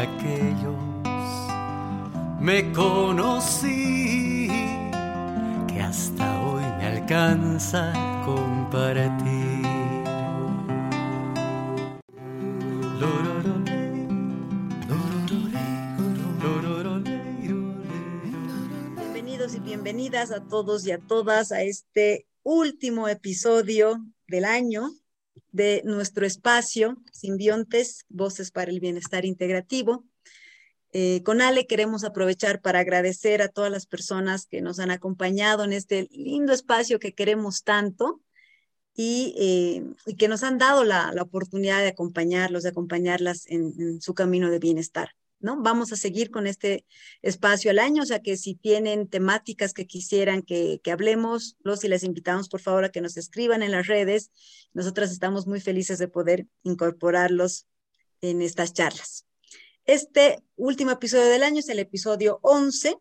aquellos me conocí que hasta hoy me alcanza compartir. Bienvenidos y bienvenidas a todos y a todas a este último episodio del año de nuestro espacio Simbiontes, Voces para el Bienestar Integrativo. Eh, con Ale queremos aprovechar para agradecer a todas las personas que nos han acompañado en este lindo espacio que queremos tanto y, eh, que nos han dado la, oportunidad de acompañarlos, de acompañarlas en su camino de bienestar. ¿No? Vamos a seguir con este espacio al año, o sea que si tienen temáticas que quisieran que, hablemos, los y les invitamos por favor a que nos escriban en las redes. Nosotras estamos muy felices de poder incorporarlos en estas charlas. Este último episodio del año es el episodio 11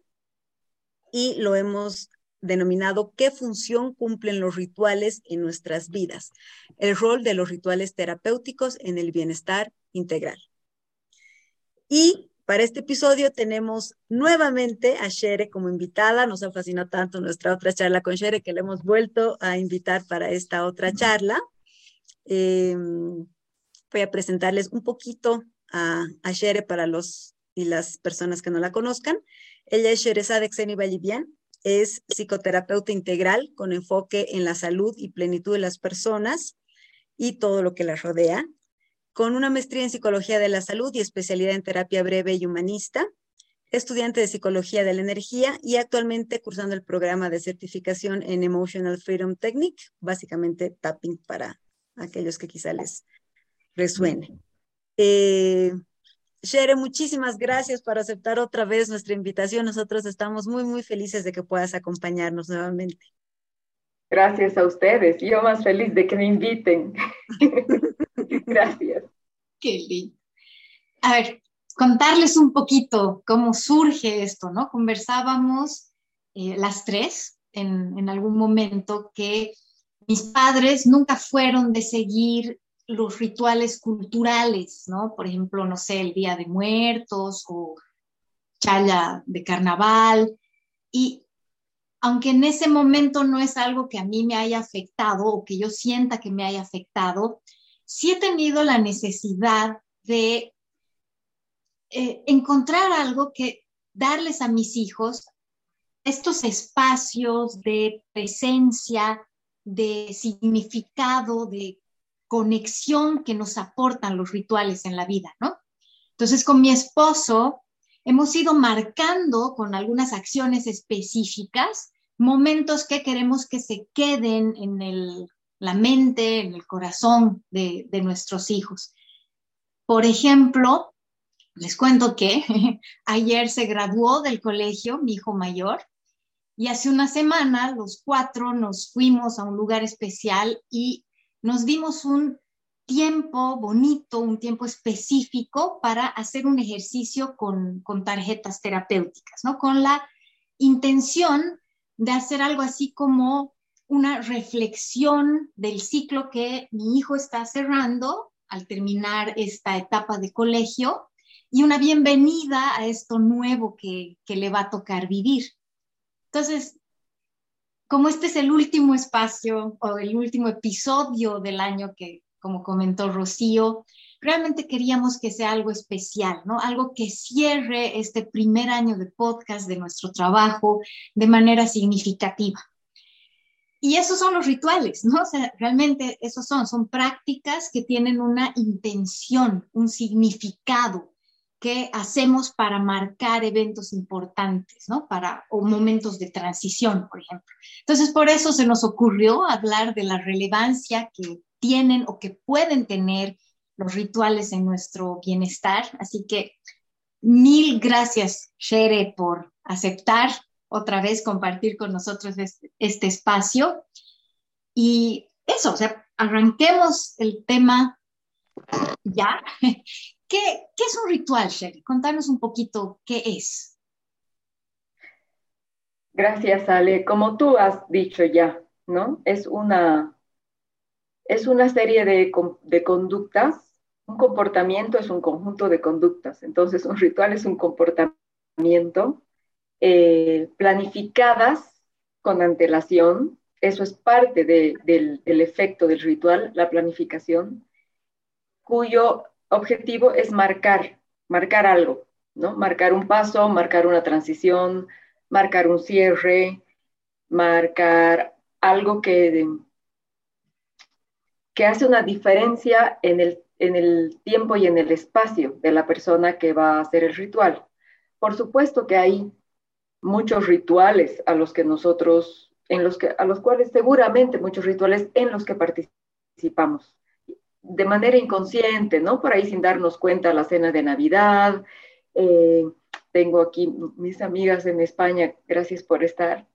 y lo hemos denominado ¿Qué función cumplen los rituales en nuestras vidas? El rol de los rituales terapéuticos en el bienestar integral. Y para este episodio tenemos nuevamente a Shere como invitada. Nos ha fascinado tanto nuestra otra charla con Shere que le hemos vuelto a invitar para esta otra charla. Em, voy a presentarles un poquito a, a Shere para los y las personas que no la conozcan. Ella es Sherezade Xeni Vallivian, es psicoterapeuta integral con enfoque en la salud y plenitud de las personas y todo lo que las rodea con una maestría en psicología de la salud y especialidad en terapia breve y humanista, estudiante de psicología de la energía y actualmente cursando el programa de certificación en Emotional Freedom Technique, básicamente tapping para aquellos que quizá les resuene. Eh, Shere, muchísimas gracias por aceptar otra vez nuestra invitación. Nosotros estamos muy, muy felices de que puedas acompañarnos nuevamente. Gracias a ustedes. Yo más feliz de que me inviten. Gracias. Qué lindo. A ver, contarles un poquito cómo surge esto, ¿no? Conversábamos eh, las tres en, en algún momento que mis padres nunca fueron de seguir los rituales culturales, ¿no? Por ejemplo, no sé, el Día de Muertos o chaya de carnaval. Y aunque en ese momento no es algo que a mí me haya afectado o que yo sienta que me haya afectado, sí he tenido la necesidad de eh, encontrar algo que darles a mis hijos estos espacios de presencia, de significado, de conexión que nos aportan los rituales en la vida, ¿no? Entonces, con mi esposo hemos ido marcando con algunas acciones específicas momentos que queremos que se queden en el la mente, en el corazón de, nuestros hijos. Por ejemplo, les cuento que ayer se graduó del colegio mi hijo mayor y hace una semana los cuatro nos fuimos a un lugar especial y nos dimos un tiempo bonito, un tiempo específico para hacer un ejercicio con, con tarjetas terapéuticas, ¿no? Con la intención de hacer algo así como una reflexión del ciclo que mi hijo está cerrando al terminar esta etapa de colegio y una bienvenida a esto nuevo que, le va a tocar vivir. Entonces, como este es el último espacio o el último episodio del año que, como comentó Rocío, realmente queríamos que sea algo especial, ¿no? Algo que cierre este primer año de podcast de nuestro trabajo de manera significativa. Y esos son los rituales, ¿no? O sea, realmente esos son, son prácticas que tienen una intención, un significado que hacemos para marcar eventos importantes, ¿no? Para, o momentos de transición, por ejemplo. Entonces, por eso se nos ocurrió hablar de la relevancia que tienen o que pueden tener los rituales en nuestro bienestar. Así que mil gracias, Shere, por aceptar otra vez compartir con nosotros este, espacio. Y eso, o sea, arranquemos el tema ya. ¿Qué, qué es un ritual, Sherry? Contanos un poquito qué es. Gracias, Ale. Como tú has dicho ya, ¿no? Es una, es una serie de, de conductas un comportamiento es un conjunto de conductas, entonces un ritual es un comportamiento eh, planificadas con antelación, eso es parte del, del efecto del ritual, la planificación, cuyo objetivo es marcar, marcar algo, ¿no? Marcar un paso, marcar una transición, marcar un cierre, marcar algo que, que hace una diferencia en el, en el tiempo y en el espacio de la persona que va a hacer el ritual. Por supuesto que hay muchos rituales a los que nosotros, en los que, a los cuales seguramente muchos rituales en los que participamos de manera inconsciente, ¿no? Por ahí sin darnos cuenta la cena de Navidad. Eh, tengo aquí mis amigas en España, gracias por estar,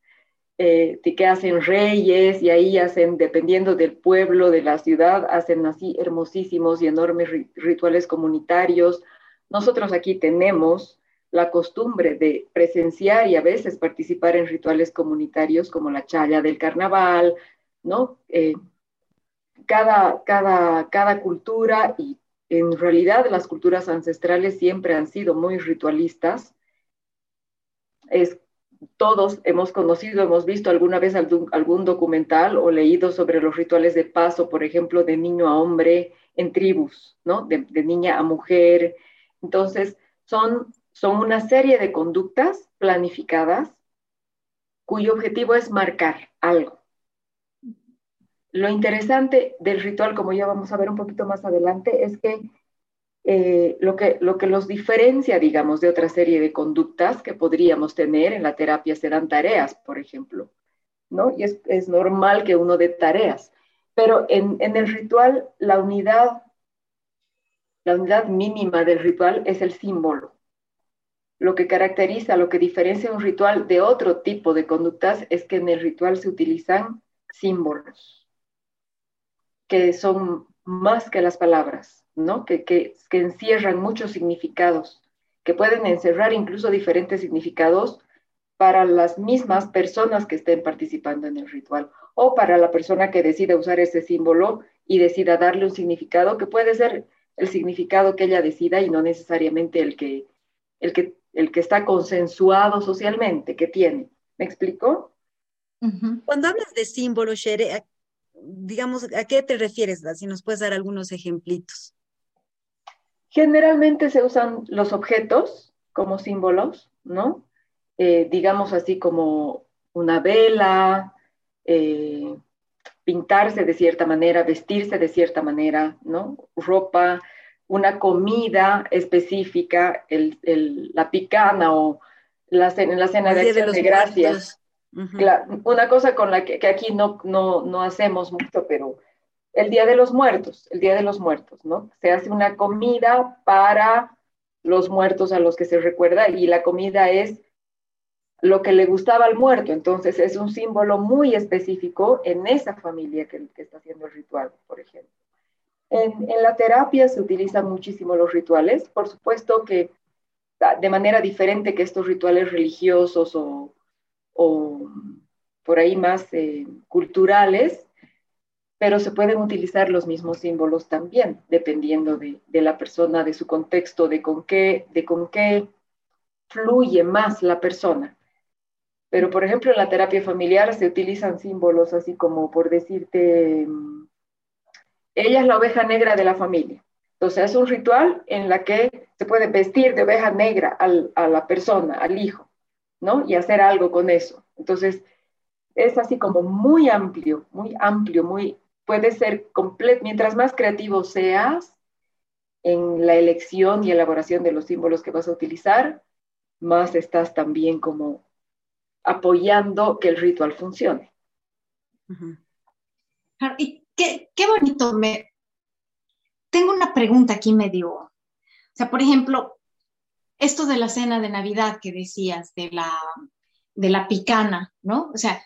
eh, que hacen reyes y ahí hacen, dependiendo del pueblo, de la ciudad, hacen así hermosísimos y enormes rituales comunitarios. Nosotros aquí tenemos la costumbre de presenciar y a veces participar en rituales comunitarios como la chaya del carnaval, ¿no? Eh, cada, cada, cada cultura y en realidad las culturas ancestrales siempre han sido muy ritualistas. Es, todos hemos conocido, hemos visto alguna vez algún, documental o leído sobre los rituales de paso, por ejemplo, de niño a hombre en tribus, ¿no? De niña a mujer. Entonces, son son una serie de conductas planificadas cuyo objetivo es marcar algo. Lo interesante del ritual, como ya vamos a ver un poquito más adelante, es que, eh, lo, que lo que los diferencia, digamos, de otra serie de conductas que podríamos tener en la terapia serán tareas, por ejemplo, ¿no? Y es, normal que uno dé tareas, pero en, en el ritual la unidad, la unidad mínima del ritual es el símbolo lo que caracteriza, lo que diferencia un ritual de otro tipo de conductas es que en el ritual se utilizan símbolos, que son más que las palabras, ¿no? Que, que, encierran muchos significados, que pueden encerrar incluso diferentes significados para las mismas personas que estén participando en el ritual o para la persona que decida usar ese símbolo y decida darle un significado que puede ser el significado que ella decida y no necesariamente el que, el que el que está consensuado socialmente, que tiene. ¿Me explico? Cuando hablas de símbolos, Shere, digamos, ¿a qué te refieres? Si nos puedes dar algunos ejemplitos. Generalmente se usan los objetos como símbolos, ¿no? Eh, digamos así como una vela, eh, pintarse de cierta manera, vestirse de cierta manera, ¿no? Ropa, una comida específica, el, la picana o la, la cena de acción de, gracias. una cosa con la que, aquí no, no, no, hacemos mucho, pero el Día de los Muertos, el Día de los Muertos, ¿no? Se hace una comida para los muertos a los que se recuerda y la comida es lo que le gustaba al muerto, entonces es un símbolo muy específico en esa familia que, que está haciendo el ritual, por ejemplo. En, la terapia se utilizan muchísimo los rituales, por supuesto que de manera diferente que estos rituales religiosos o, por ahí más eh, culturales, pero se pueden utilizar los mismos símbolos también, dependiendo de, la persona, de su contexto, de con qué, de con qué fluye más la persona. Pero, por ejemplo, en la terapia familiar se utilizan símbolos así como, por decirte, ella es la oveja negra de la familia. Entonces es un ritual en la que se puede vestir de oveja negra a la persona, al hijo, ¿no? Y hacer algo con eso. Entonces es así como muy amplio, muy amplio, muy, puede ser completo, mientras más creativo seas en la elección y elaboración de los símbolos que vas a utilizar, más estás también como apoyando que el ritual funcione. Qué, bonito. Me... Tengo una pregunta aquí medio. O sea, por ejemplo, esto de la cena de Navidad que decías, de la, de la picana, ¿no? O sea,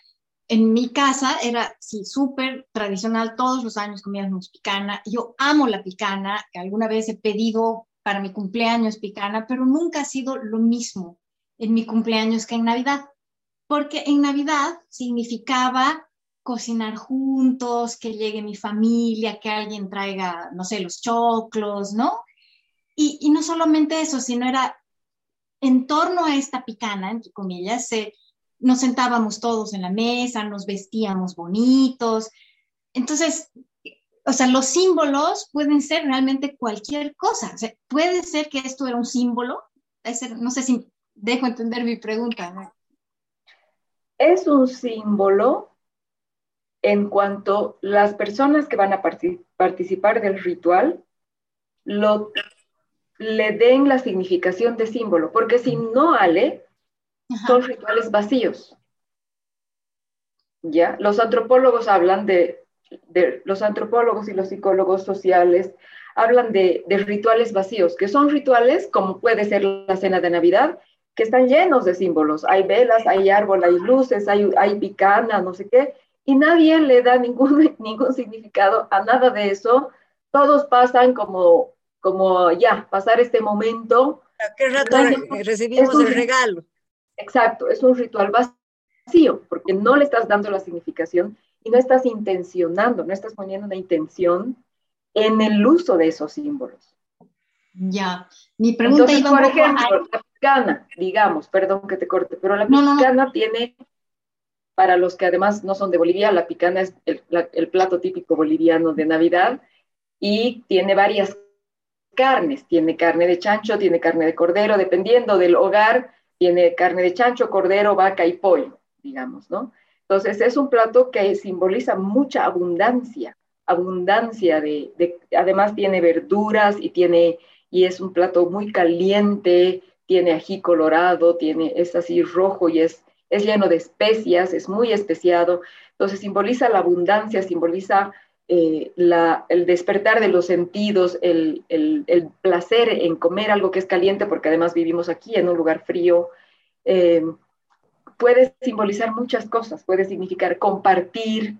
en mi casa era, sí, súper tradicional, todos los años comíamos picana. Yo amo la picana, alguna vez he pedido para mi cumpleaños picana, pero nunca ha sido lo mismo en mi cumpleaños que en Navidad, porque en Navidad significaba cocinar juntos, que llegue mi familia, que alguien traiga, no sé, los choclos, ¿no? Y, y no solamente eso, sino era en torno a esta picana, entre comillas, nos sentábamos todos en la mesa, nos vestíamos bonitos. Entonces, o sea, los símbolos pueden ser realmente cualquier cosa. O sea, puede ser que esto era un símbolo. No sé si dejo entender mi pregunta. Es un símbolo en cuanto las personas que van a participar del ritual lo le den la significación de símbolo, porque si no, Ale, son rituales vacíos. ¿Ya? Los antropólogos hablan de, los antropólogos y los psicólogos sociales hablan de, rituales vacíos, que son rituales como puede ser la cena de Navidad, que están llenos de símbolos. Hay velas, hay árbol, hay luces, hay, hay picana, no sé qué, y nadie le da ningún, ningún significado a nada de eso. Todos pasan como como ya, pasar este momento. ¿A qué rato recibimos el regalo? Exacto, es un ritual vacío, porque no le estás dando la significación y no estás intencionando, no estás poniendo una intención en el uso de esos símbolos. Ya, mi pregunta Entonces, por ejemplo, la picana, digamos, perdón que te corte, pero la picana tiene, para los que además no son de Bolivia, la picana es el, plato típico boliviano de Navidad y tiene varias carnes. Tiene carne de chancho, tiene carne de cordero, dependiendo del hogar, tiene carne de chancho, cordero, vaca y pollo, digamos, ¿no? Entonces es un plato que simboliza mucha abundancia, abundancia de, además tiene verduras y tiene, y es un plato muy caliente, tiene ají colorado, tiene, es así rojo y es, es lleno de especias, es muy especiado. Entonces simboliza la abundancia, simboliza eh, el despertar de los sentidos, el, placer en comer algo que es caliente, porque además vivimos aquí en un lugar frío, eh, puede simbolizar muchas cosas, puede significar compartir.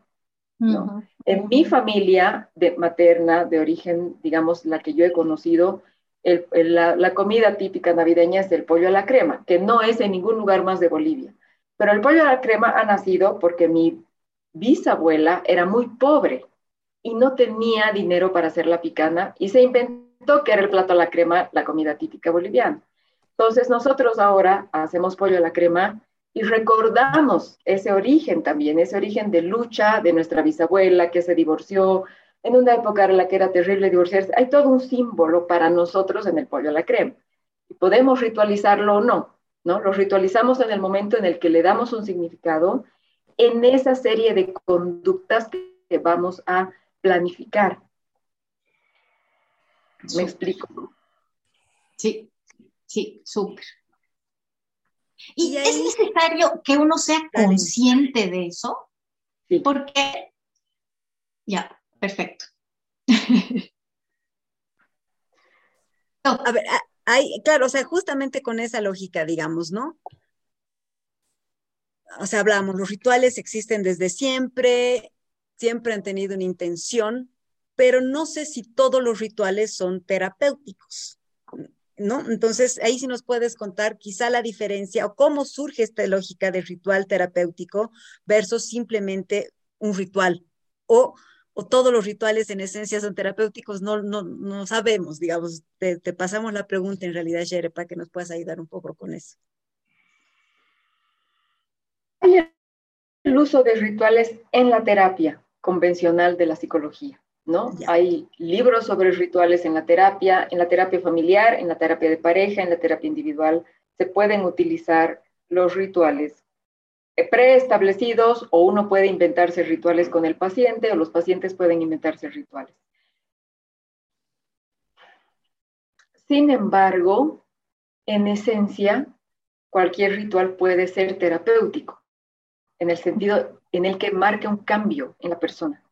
En mi familia de, materna, de origen, digamos, la que yo he conocido, la, la, comida típica navideña es el pollo a la crema, que no es en ningún lugar más de Bolivia. Pero el pollo a la crema ha nacido porque mi bisabuela era muy pobre y no tenía dinero para hacer la picana y se inventó que era el plato a la crema, la comida típica boliviana. Entonces nosotros ahora hacemos pollo a la crema y recordamos ese origen también, ese origen de lucha de nuestra bisabuela que se divorció en una época en la que era terrible divorciarse. Hay todo un símbolo para nosotros en el pollo a la crema. Podemos ritualizarlo o no, ¿no? Lo ritualizamos en el momento en el que le damos un significado en esa serie de conductas que vamos a planificar. ¿Me explico? Sí, sí, súper. Y es necesario que uno sea consciente de eso, sí. porque, ya, perfecto. A ver, hay, claro, o sea, justamente con esa lógica, digamos, ¿no? O sea, hablamos, los rituales existen desde siempre, siempre han tenido una intención, pero no sé si todos los rituales son terapéuticos. ¿No? Entonces, ahí sí nos puedes contar quizá la diferencia o cómo surge esta lógica de ritual terapéutico versus simplemente un ritual o, o todos los rituales en esencia son terapéuticos, no, no, no sabemos, digamos, te, te pasamos la pregunta en realidad, Shere, para que nos puedas ayudar un poco con eso. El uso de rituales en la terapia convencional de la psicología, ¿no? Hay libros sobre rituales en la terapia, en la terapia familiar, en la terapia de pareja, en la terapia individual. Se pueden utilizar los rituales preestablecidos o uno puede inventarse rituales con el paciente o los pacientes pueden inventarse rituales. Sin embargo, en esencia, cualquier ritual puede ser terapéutico, en el sentido en el que marque un cambio en la persona,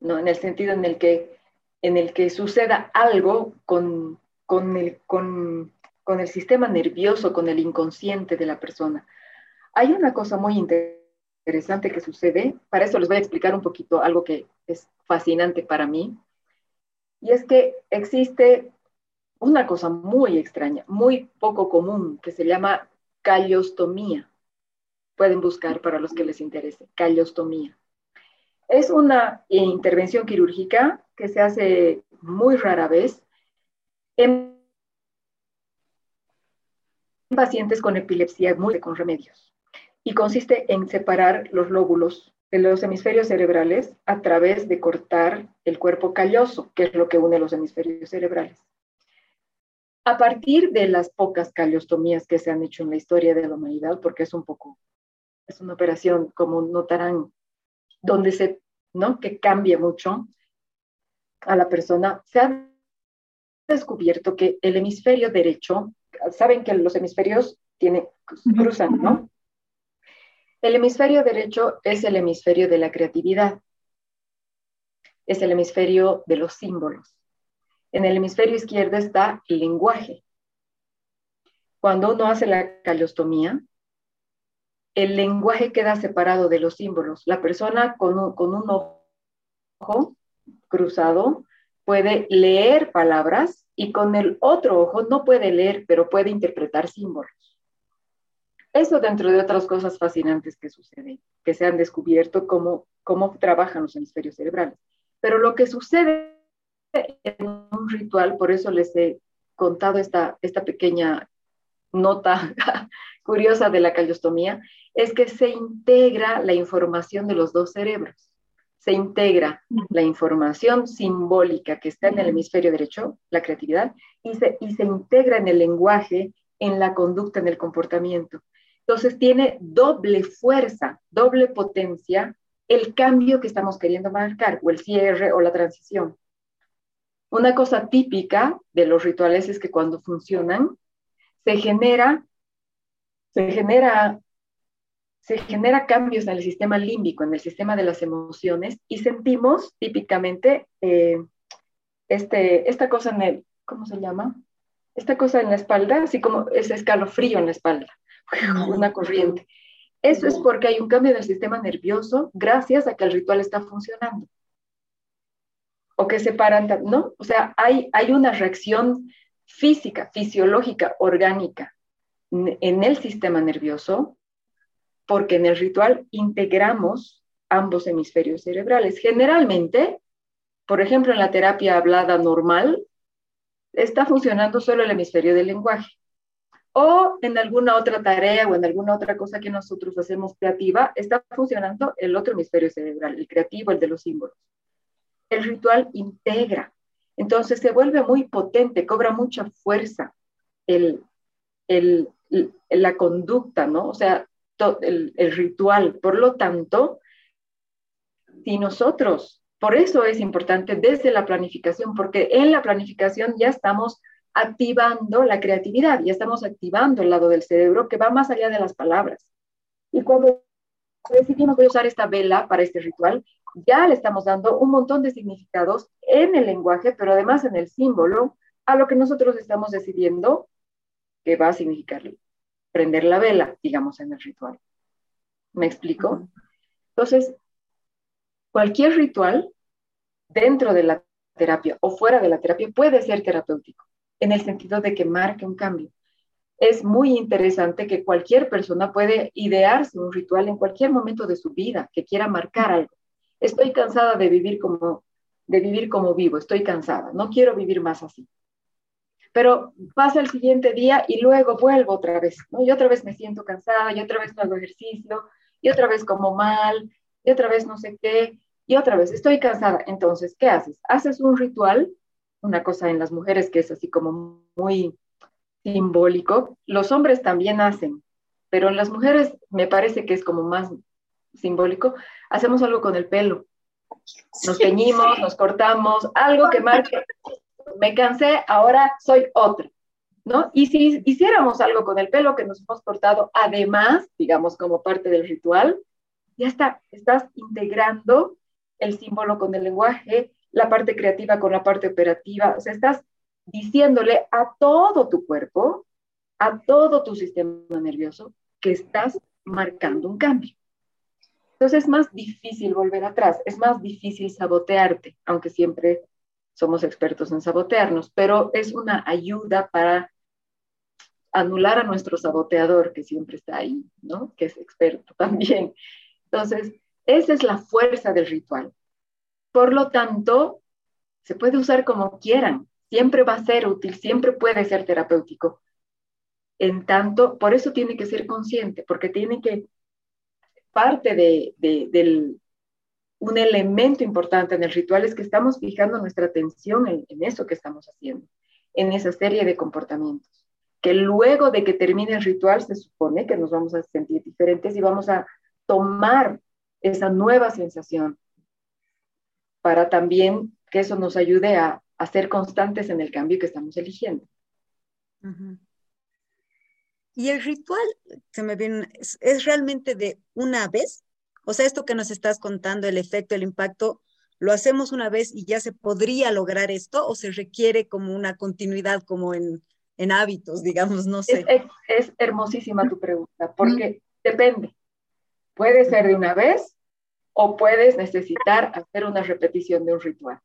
¿no? En el sentido en el que, en el que suceda algo con, con, el, con, con el sistema nervioso, con el inconsciente de la persona. Hay una cosa muy interesante que sucede, para eso les voy a explicar un poquito algo que es fascinante para mí, y es que existe una cosa muy extraña, muy poco común, que se llama callostomía pueden buscar para los que les interese, callostomía. Es una intervención quirúrgica que se hace muy rara vez en pacientes con epilepsia muy con remedios y consiste en separar los lóbulos de los hemisferios cerebrales a través de cortar el cuerpo calloso, que es lo que une los hemisferios cerebrales. A partir de las pocas caliostomías que se han hecho en la historia de la humanidad, porque es un poco, es una operación, como notarán, donde se, ¿no? Que cambia mucho a la persona, se ha descubierto que el hemisferio derecho, saben que los hemisferios tienen, cruzan, ¿no? El hemisferio derecho es el hemisferio de la creatividad, es el hemisferio de los símbolos. En el hemisferio izquierdo está el lenguaje. Cuando uno hace la caliostomía, el lenguaje queda separado de los símbolos. La persona con un, con un ojo cruzado puede leer palabras y con el otro ojo no puede leer, pero puede interpretar símbolos. Eso dentro de otras cosas fascinantes que suceden, que se han descubierto cómo, cómo trabajan los hemisferios cerebrales. Pero lo que sucede en un ritual, por eso les he contado esta, esta pequeña nota curiosa de la caliostomía, es que se integra la información de los dos cerebros. Se integra la información simbólica que está en el hemisferio derecho, la creatividad, y se, y se integra en el lenguaje, en la conducta, en el comportamiento. Entonces tiene doble fuerza, doble potencia el cambio que estamos queriendo marcar, o el cierre o la transición. Una cosa típica de los rituales es que cuando funcionan, se genera, se genera, se genera cambios en el sistema límbico, en el sistema de las emociones, y sentimos típicamente eh, este, esta cosa en el, ¿cómo se llama? Esta cosa en la espalda, así como ese escalofrío en la espalda una corriente. Eso es porque hay un cambio del sistema nervioso gracias a que el ritual está funcionando. O que se paran, ¿no? O sea, hay, hay una reacción física, fisiológica, orgánica en el sistema nervioso porque en el ritual integramos ambos hemisferios cerebrales. Generalmente, por ejemplo, en la terapia hablada normal, está funcionando solo el hemisferio del lenguaje o en alguna otra tarea o en alguna otra cosa que nosotros hacemos creativa, está funcionando el otro hemisferio cerebral, el creativo, el de los símbolos. El ritual integra, entonces se vuelve muy potente, cobra mucha fuerza el, el, la conducta, ¿no? O sea, el, el ritual. Por lo tanto, si nosotros, por eso es importante desde la planificación, porque en la planificación ya estamos activando la creatividad, ya estamos activando el lado del cerebro que va más allá de las palabras. Y cuando decidimos voy a usar esta vela para este ritual, ya le estamos dando un montón de significados en el lenguaje, pero además en el símbolo, a lo que nosotros estamos decidiendo que va a significar prender la vela, digamos, en el ritual. ¿Me explico? Entonces, cualquier ritual dentro de la terapia o fuera de la terapia puede ser terapéutico en el sentido de que marque un cambio. Es muy interesante que cualquier persona puede idearse un ritual en cualquier momento de su vida que quiera marcar algo. Estoy cansada de vivir como de vivir como vivo, estoy cansada, no quiero vivir más así. Pero pasa el siguiente día y luego vuelvo otra vez. Y otra vez me siento cansada, y otra vez no hago ejercicio, y otra vez como mal, y otra vez no sé qué, y otra vez estoy cansada. Entonces, ¿qué haces? Haces un ritual una cosa en las mujeres que es así como muy simbólico. Los hombres también hacen, pero en las mujeres me parece que es como más simbólico. Hacemos algo con el pelo. Nos teñimos, nos cortamos, algo que marque, me cansé, ahora soy otra. ¿No? Y si hiciéramos algo con el pelo que nos hemos cortado, además, digamos, como parte del ritual, ya está, estás integrando el símbolo con el lenguaje, la parte creativa con la parte operativa. O sea, estás diciéndole a todo tu cuerpo, a todo tu sistema nervioso, que estás marcando un cambio. Entonces es más difícil volver atrás, es más difícil sabotearte, aunque siempre somos expertos en sabotearnos, pero es una ayuda para anular a nuestro saboteador que siempre está ahí, ¿no? Que es experto también. Entonces, esa es la fuerza del ritual. Por lo tanto, se puede usar como quieran, siempre va a ser útil, siempre puede ser terapéutico. En tanto, por eso tiene que ser consciente, porque tiene que, parte de, del, un elemento importante en el ritual es que estamos fijando nuestra atención en, en eso que estamos haciendo, en esa serie de comportamientos, que luego de que termine el ritual se supone que nos vamos a sentir diferentes y vamos a tomar esa nueva sensación para también que eso nos ayude a, ser constantes en el cambio que estamos eligiendo. Y el ritual, se me viene, es, realmente de una vez. O sea, esto que nos estás contando, el efecto, el impacto, ¿lo hacemos una vez y ya se podría lograr esto o se requiere como una continuidad como en, hábitos, digamos, no sé? Es, hermosísima tu pregunta, porque depende. Puede ser de una vez o puedes necesitar hacer una repetición de un ritual.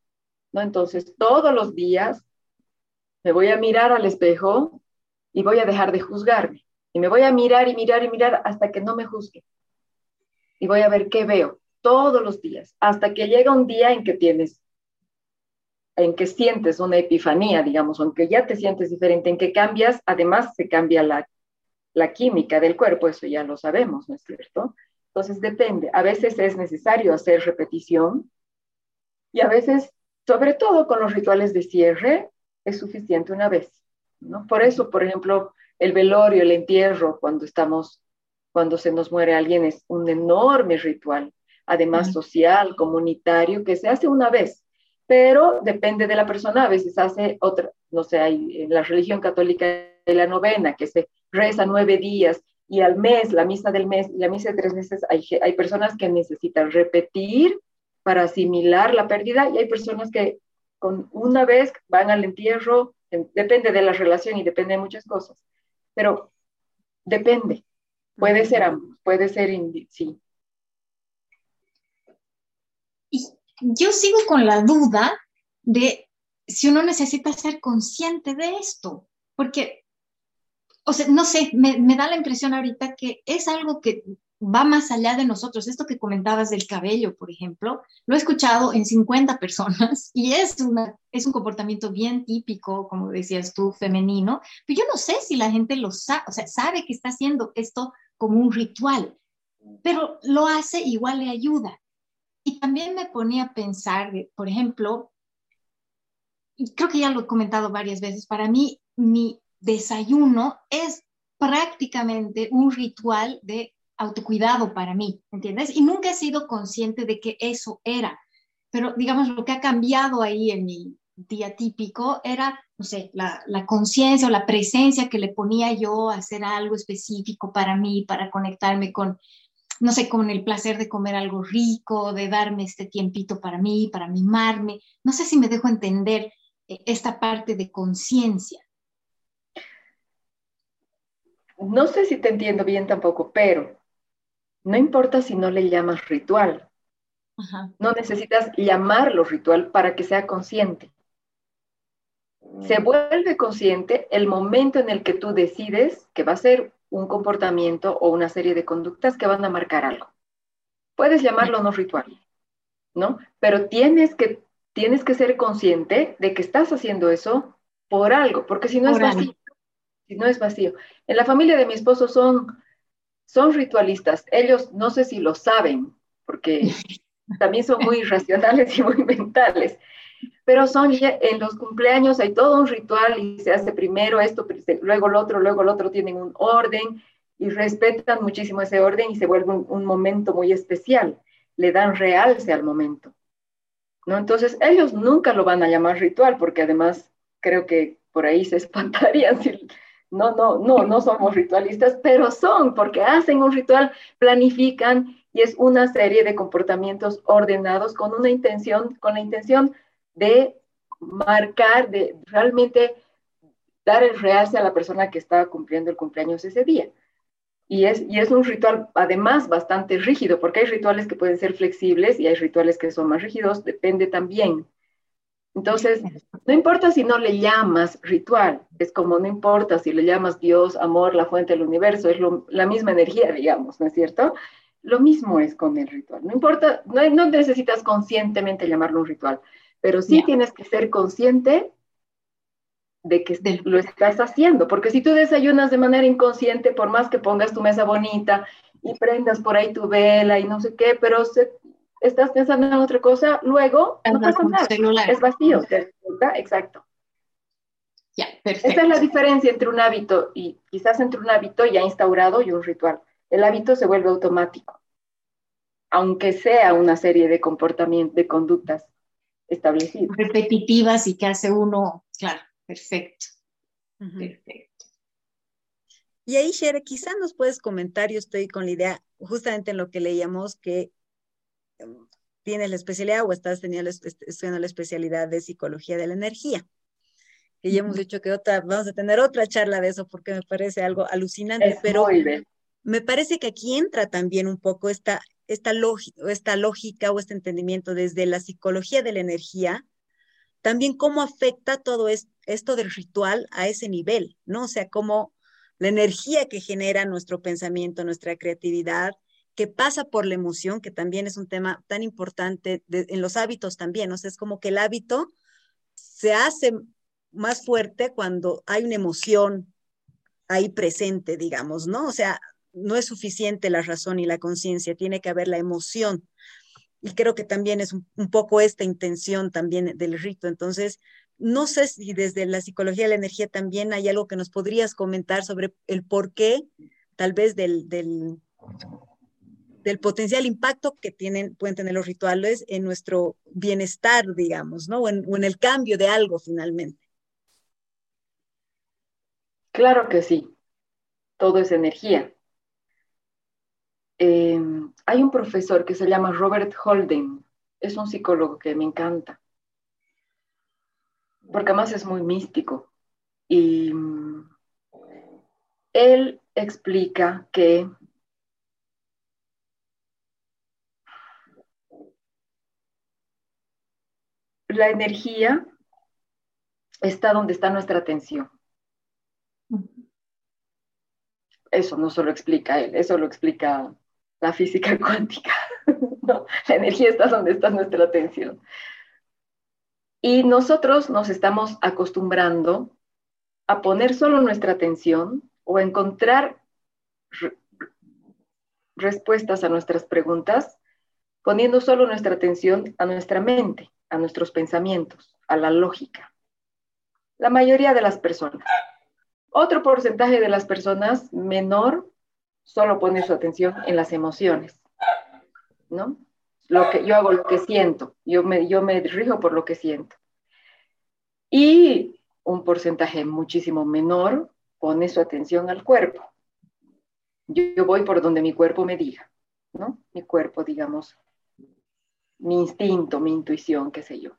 ¿no? Entonces, todos los días me voy a mirar al espejo y voy a dejar de juzgarme. Y me voy a mirar y mirar y mirar hasta que no me juzgue. Y voy a ver qué veo todos los días, hasta que llega un día en que tienes, en que sientes una epifanía, digamos, aunque ya te sientes diferente, en que cambias, además se cambia la, la química del cuerpo, eso ya lo sabemos, ¿no es cierto? Entonces depende, a veces es necesario hacer repetición y a veces, sobre todo con los rituales de cierre, es suficiente una vez, ¿no? Por eso, por ejemplo, el velorio, el entierro, cuando estamos, cuando se nos muere alguien, es un enorme ritual, además social, comunitario, que se hace una vez, pero depende de la persona, a veces hace otra, no sé, hay en la religión católica de la novena, que se reza nueve días, y al mes, la misa del mes la misa de tres meses, hay, hay personas que necesitan repetir para asimilar la pérdida y hay personas que con una vez van al entierro, depende de la relación y depende de muchas cosas, pero depende, puede ser ambos, puede ser, sí. Y yo sigo con la duda de si uno necesita ser consciente de esto, porque o sea, no sé, me, da la impresión ahorita que es algo que va más allá de nosotros. Esto que comentabas del cabello, por ejemplo, lo he escuchado en 50 personas y es, una, es un comportamiento bien típico, como decías tú, femenino, pero yo no sé si la gente lo sabe, o sea, sabe que está haciendo esto como un ritual, pero lo hace, igual le ayuda. Y también me ponía a pensar, por ejemplo, creo que ya lo he comentado varias veces, para mí mi desayuno es prácticamente un ritual de autocuidado para mí, ¿entiendes? Y nunca he sido consciente de que eso era. Pero digamos, lo que ha cambiado ahí en mi día típico era, no sé, la, conciencia o la presencia que le ponía yo a hacer algo específico para mí, para conectarme con, no sé, con el placer de comer algo rico, de darme este tiempito para mí, para mimarme. No sé si me dejo entender eh, esta parte de conciencia no sé si te entiendo bien tampoco, pero no importa si no le llamas ritual. No necesitas llamarlo ritual para que sea consciente. Se vuelve consciente el momento en el que tú decides que va a ser un comportamiento o una serie de conductas que van a marcar algo. Puedes llamarlo no ritual, ¿no? Pero tienes que, tienes que ser consciente de que estás haciendo eso por algo, porque si no es vacío si no es vacío. En la familia de mi esposo son, son ritualistas. Ellos no sé si lo saben, porque también son muy racionales y muy mentales, pero son en los cumpleaños hay todo un ritual y se hace primero esto, luego lo otro, luego el otro, tienen un orden y respetan muchísimo ese orden y se vuelve un, un momento muy especial, le dan realce al momento. ¿no? Entonces ellos nunca lo van a llamar ritual porque además creo que por ahí se espantarían si, no, no, no, no somos ritualistas, pero son, porque hacen un ritual, planifican y es una serie de comportamientos ordenados con una intención, con la intención de marcar, de realmente dar el realce a la persona que está cumpliendo el cumpleaños ese día. Y es, y es un ritual además bastante rígido, porque hay rituales que pueden ser flexibles y hay rituales que son más rígidos, depende también entonces, no importa si no le llamas ritual, es como no importa si le llamas Dios, amor, la fuente del universo, es la misma energía, digamos, ¿no es cierto? Lo mismo es con el ritual. No importa, no, necesitas conscientemente llamarlo un ritual, pero sí tienes que ser consciente de que lo estás haciendo, porque si tú desayunas de manera inconsciente, por más que pongas tu mesa bonita y prendas por ahí tu vela y no sé qué, pero estás pensando en otra cosa, luego no pasa nada, es vacío, Exacto. Ya, perfecto. Esa es la diferencia entre un hábito y quizás entre un hábito ya instaurado y un ritual. El hábito se vuelve automático, aunque sea una serie de comportamientos, de conductas establecidas. Repetitivas y que hace uno, claro, perfecto. Perfecto. Y ahí, Shere, quizá nos puedes comentar, yo estoy con la idea, justamente en lo que leíamos, que tienes la especialidad o estás teniendo, estudiando la especialidad de psicología de la energía. Que ya hemos dicho que otra, vamos a tener otra charla de eso porque me parece algo alucinante, pero me parece que aquí entra también un poco esta, esta, esta lógica o este entendimiento desde la psicología de la energía, también cómo afecta todo esto del ritual a ese nivel, ¿no? O sea, cómo la energía que genera nuestro pensamiento, nuestra creatividad, que pasa por la emoción, que también es un tema tan importante en los hábitos también, o sea, es como que el hábito se hace más fuerte cuando hay una emoción ahí presente, digamos, ¿no? O sea, no es suficiente la razón y la conciencia, tiene que haber la emoción. Y creo que también es un, poco esta intención también del rito. Entonces, no sé si desde la psicología de la energía también hay algo que nos podrías comentar sobre el por qué, tal vez del, potencial impacto que tienen, pueden tener los rituales en nuestro bienestar, digamos, ¿no? o en el cambio de algo finalmente. Claro que sí, todo es energía. Em, hay un profesor que se llama Robert Holden, es un psicólogo que me encanta, porque además es muy místico. Y mm, él explica que la energía está donde está nuestra atención. Eso no solo explica él, eso lo explica la física cuántica. la energía está donde está nuestra atención. Y nosotros nos estamos acostumbrando a poner solo nuestra atención o a encontrar respuestas a nuestras preguntas poniendo solo nuestra atención a nuestra mente, a nuestros pensamientos, a la lógica. La mayoría de las personas. Otro porcentaje de las personas menor solo pone su atención en las emociones, ¿no? Lo que, yo hago lo que siento, yo me, yo me rijo por lo que siento. Y un porcentaje muchísimo menor pone su atención al cuerpo. Yo, yo voy por donde mi cuerpo me diga, ¿no? Mi cuerpo, digamos, mi instinto, mi intuición, qué sé yo.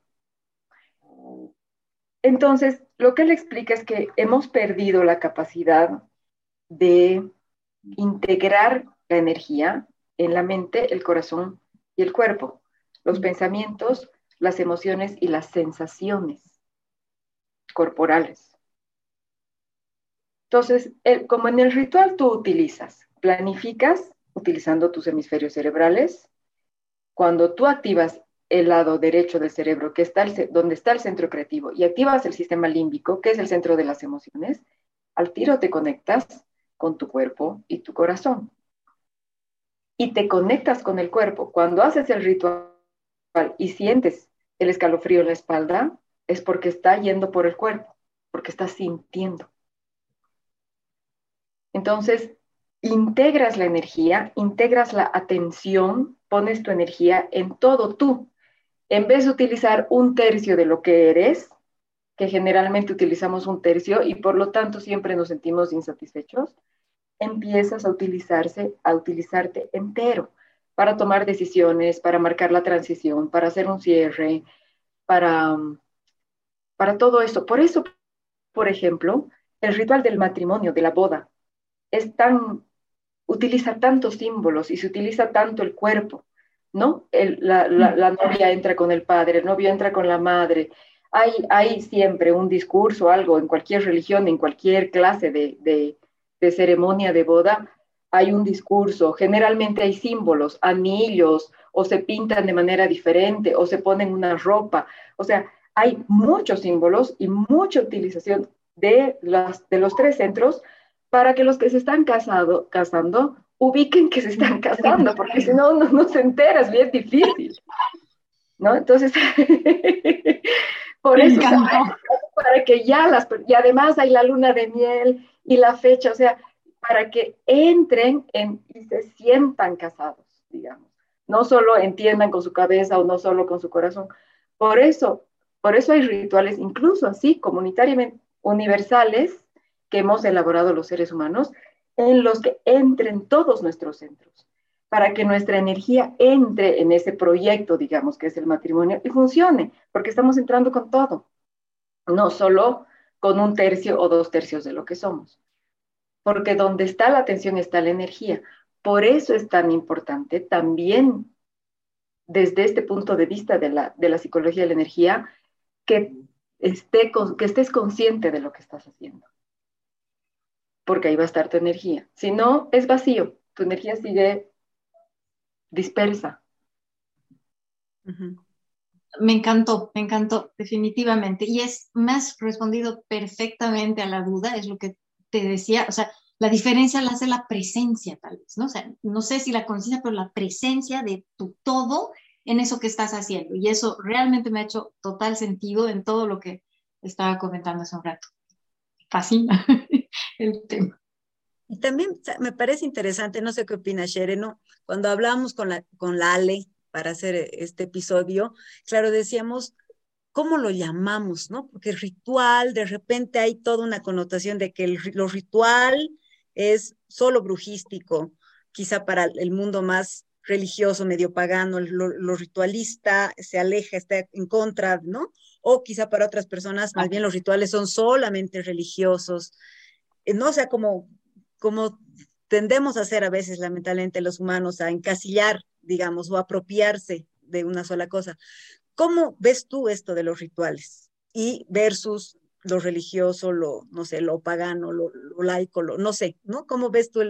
Entonces, lo que él explica es que hemos perdido la capacidad de integrar la energía en la mente, el corazón y el cuerpo, los pensamientos, las emociones y las sensaciones corporales. Entonces, como en el ritual tú utilizas, planificas utilizando tus hemisferios cerebrales, cuando tú activas el lado derecho del cerebro, que está donde está el centro creativo, y activas el sistema límbico, que es el centro de las emociones, al tiro te conectas con tu cuerpo y tu corazón. Y te conectas con el cuerpo. Cuando haces el ritual y sientes el escalofrío en la espalda, es porque está yendo por el cuerpo, porque estás sintiendo. Entonces, integras la energía, integras la atención, pones tu energía en todo tú, en vez de utilizar un tercio de lo que eres, que generalmente utilizamos un tercio y por lo tanto siempre nos sentimos insatisfechos, empiezas a utilizarse, a utilizarte entero para tomar decisiones, para marcar la transición, para hacer un cierre, para, para todo eso. Por eso, por ejemplo, el ritual del matrimonio, de la boda, es tan, utiliza tantos símbolos y se utiliza tanto el cuerpo ¿no? la, novia entra con el padre, el novio entra con la madre. Hay, hay siempre un discurso, algo en cualquier religión, en cualquier clase de, ceremonia de boda, hay un discurso, generalmente hay símbolos, anillos, o se pintan de manera diferente, o se ponen una ropa. O sea, hay muchos símbolos y mucha utilización de, las, de los tres centros para que los que se están casado, casando ubiquen que se están casando, porque si no, no, se enteras, bien difícil. ¿No? Entonces, por eso, para que ya las, y además hay la luna de miel y la fecha, o sea, para que entren en, y se sientan casados, digamos. No solo entiendan con su cabeza o no solo con su corazón. Por eso, por eso hay rituales, incluso así, comunitariamente universales, que hemos elaborado los seres humanos, en los que entren todos nuestros centros, para que nuestra energía entre en ese proyecto, digamos, que es el matrimonio, y funcione, porque estamos entrando con todo, no solo con un tercio o dos tercios de lo que somos porque donde está la atención está la energía. Por eso es tan importante también desde este punto de vista de la, de la psicología de la energía que, esté, que estés consciente de lo que estás haciendo. Porque ahí va a estar tu energía. Si no, es vacío. Tu energía sigue dispersa. Me encantó, me encantó, definitivamente. Y es, más respondido perfectamente a la duda, es lo que te decía, o sea, la diferencia la hace la presencia, tal vez, ¿no? O sea, no sé si la conciencia, pero la presencia de tu todo en eso que estás haciendo. Y eso realmente me ha hecho total sentido en todo lo que estaba comentando hace un rato. Fascina el tema. Y también me parece interesante, no sé qué opina Shere, ¿no? Cuando hablamos con la, con la Ale para hacer este episodio, claro, decíamos, ¿cómo lo llamamos, no? Porque ritual, de repente hay toda una connotación de que lo ritual es solo brujístico, quizá para el mundo más religioso, medio pagano, lo, ritualista se aleja, está en contra, ¿no? O quizá para otras personas, más bien los rituales son solamente religiosos, ¿no? O sea, como, como tendemos a hacer a veces, lamentablemente, los humanos, a encasillar, digamos, o apropiarse de una sola cosa. ¿Cómo ves tú esto de los rituales y versus lo religioso, lo, no sé, lo pagano, lo, laico, lo, no sé, ¿no? ¿Cómo ves tú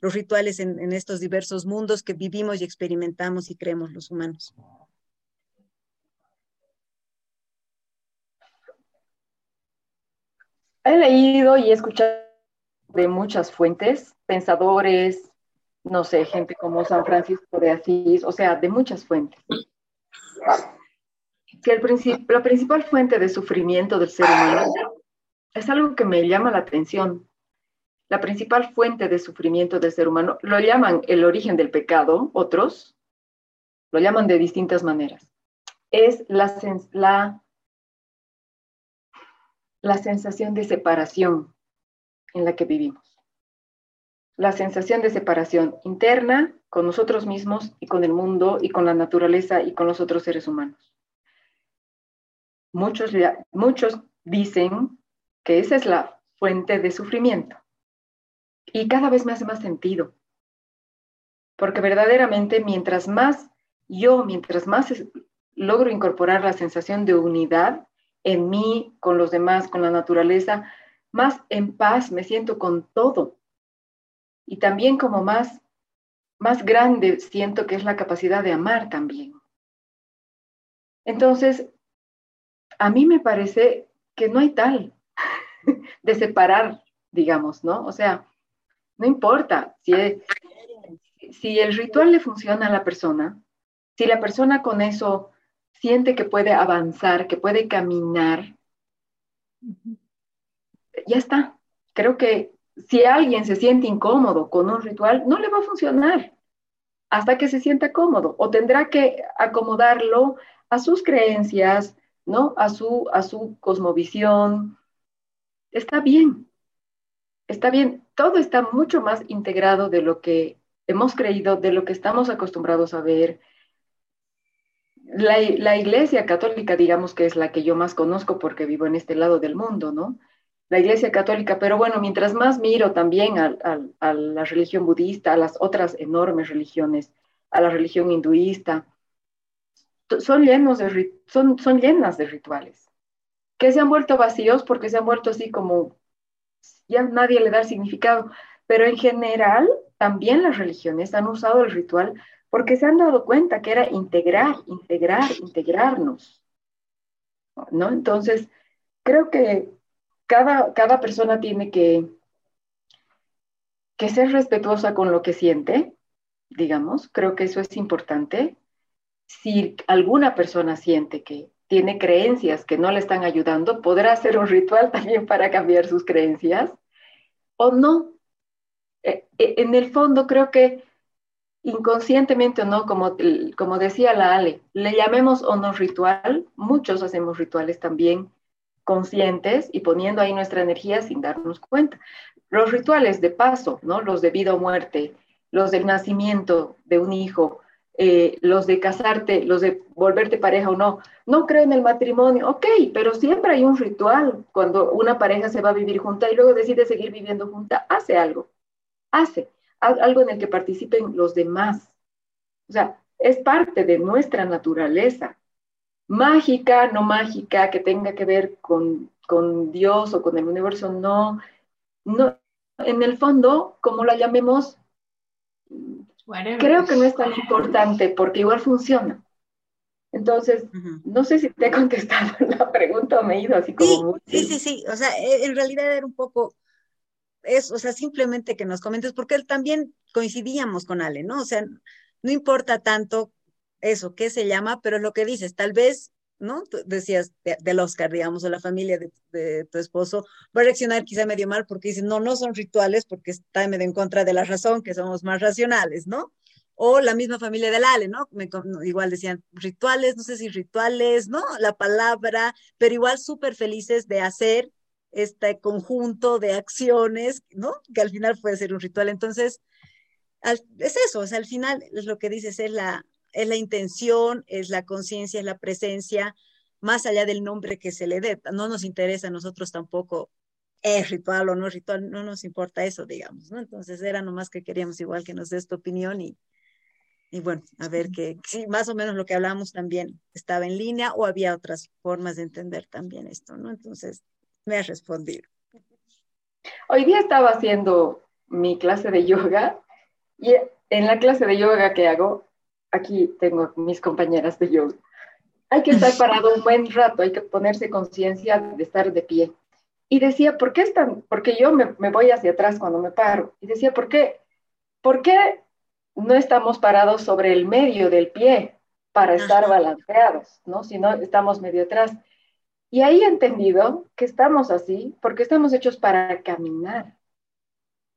los rituales en, estos diversos mundos que vivimos y experimentamos y creemos los humanos? He leído y he escuchado de muchas fuentes, pensadores, no sé, gente como San Francisco de Asís, o sea, de muchas fuentes que el la principal fuente de sufrimiento del ser humano es algo que me llama la atención. La principal fuente de sufrimiento del ser humano lo llaman el origen del pecado, otros lo llaman de distintas maneras. Es la, la, la sensación de separación en la que vivimos. La sensación de separación interna con nosotros mismos y con el mundo y con la naturaleza y con los otros seres humanos. Muchos, muchos dicen que esa es la fuente de sufrimiento. Y cada vez me hace más sentido. Porque verdaderamente mientras más yo, mientras más logro incorporar la sensación de unidad en mí, con los demás, con la naturaleza, más en paz me siento con todo. Y también como más, más grande siento que es la capacidad de amar también. Entonces, a mí me parece que no hay tal de separar, digamos, ¿no? O sea, no importa si, si el ritual le funciona a la persona, si la persona con eso siente que puede avanzar, que puede caminar, ya está. Creo que si alguien se siente incómodo con un ritual, no le va a funcionar hasta que se sienta cómodo o tendrá que acomodarlo a sus creencias, ¿no? A su, a su cosmovisión. Está bien, está bien. Todo está mucho más integrado de lo que hemos creído, de lo que estamos acostumbrados a ver. La, la, iglesia católica, digamos que es la que yo más conozco porque vivo en este lado del mundo, ¿no? La iglesia católica, pero bueno, mientras más miro también a, a la religión budista, a las otras enormes religiones, a la religión hinduista, son, llenos de, son, son llenas de rituales, que se han vuelto vacíos porque se han vuelto así como, ya nadie le da significado, Pero en general, también las religiones han usado el ritual porque se han dado cuenta que era integrar, integrar, integrarnos. ¿No? Entonces, creo que cada, cada persona tiene que, que ser respetuosa con lo que siente, digamos, creo que eso es importante. Si alguna persona siente que tiene creencias que no le están ayudando, podrá hacer un ritual también para cambiar sus creencias o no. E, e, en el fondo creo que inconscientemente o no, como, como decía la Ale, le llamemos o no ritual, muchos hacemos rituales también conscientes y poniendo ahí nuestra energía sin darnos cuenta. Los rituales de paso, ¿no? Los de vida o muerte, los del nacimiento de un hijo, eh, los de casarte, los de volverte pareja o no. No creo en el matrimonio, ok, pero siempre hay un ritual cuando una pareja se va a vivir junta y luego decide seguir viviendo junta, hace algo, hace algo en el que participen los demás. O sea, es parte de nuestra naturaleza, mágica, no mágica, que tenga que ver con, con Dios o con el universo, no, no, en el fondo, como la llamemos, Creo que no es tan importante porque igual funciona. Entonces, no sé si te he contestado la pregunta o me he ido así como... Sí, sí, sí, o sea, e, en realidad era un poco eso, o sea, simplemente que nos comentes, porque él también coincidíamos con Ale, ¿no? O sea, no importa tanto eso, qué se llama, pero es lo que dices, tal vez, ¿no? Tú decías del Oscar, digamos, o la familia de, de, tu esposo, va a reaccionar quizá medio mal porque dicen, no, no son rituales porque está medio en contra de la razón, que somos más racionales, ¿no? O la misma familia del Ale, ¿no? Igual decían rituales, no sé si rituales, ¿no? La palabra, pero igual súper felices de hacer este conjunto de acciones, ¿no? Que al final puede ser un ritual. Entonces, es eso, o sea, al final es lo que dices, es la, es la intención, es la conciencia, es la presencia, más allá del nombre que se le dé. No nos interesa a nosotros tampoco es ritual o no es ritual, no nos importa eso, digamos, ¿no? Entonces era nomás que queríamos igual que nos des tu opinión y, y bueno, a ver que sí, más o menos lo que hablamos también estaba en línea o había otras formas de entender también esto, ¿no? Entonces, me has respondido. Hoy día estaba haciendo mi clase de yoga y en la clase de yoga que hago, aquí tengo mis compañeras de yoga, hay que estar parado un buen rato, hay que ponerse conciencia de estar de pie. Y decía, ¿por qué están? Porque yo me, me, voy hacia atrás cuando me paro. Y decía, ¿por qué? ¿Por qué no estamos parados sobre el medio del pie para estar balanceados, ¿no? Si no, estamos medio atrás. Y ahí he entendido que estamos así porque estamos hechos para caminar,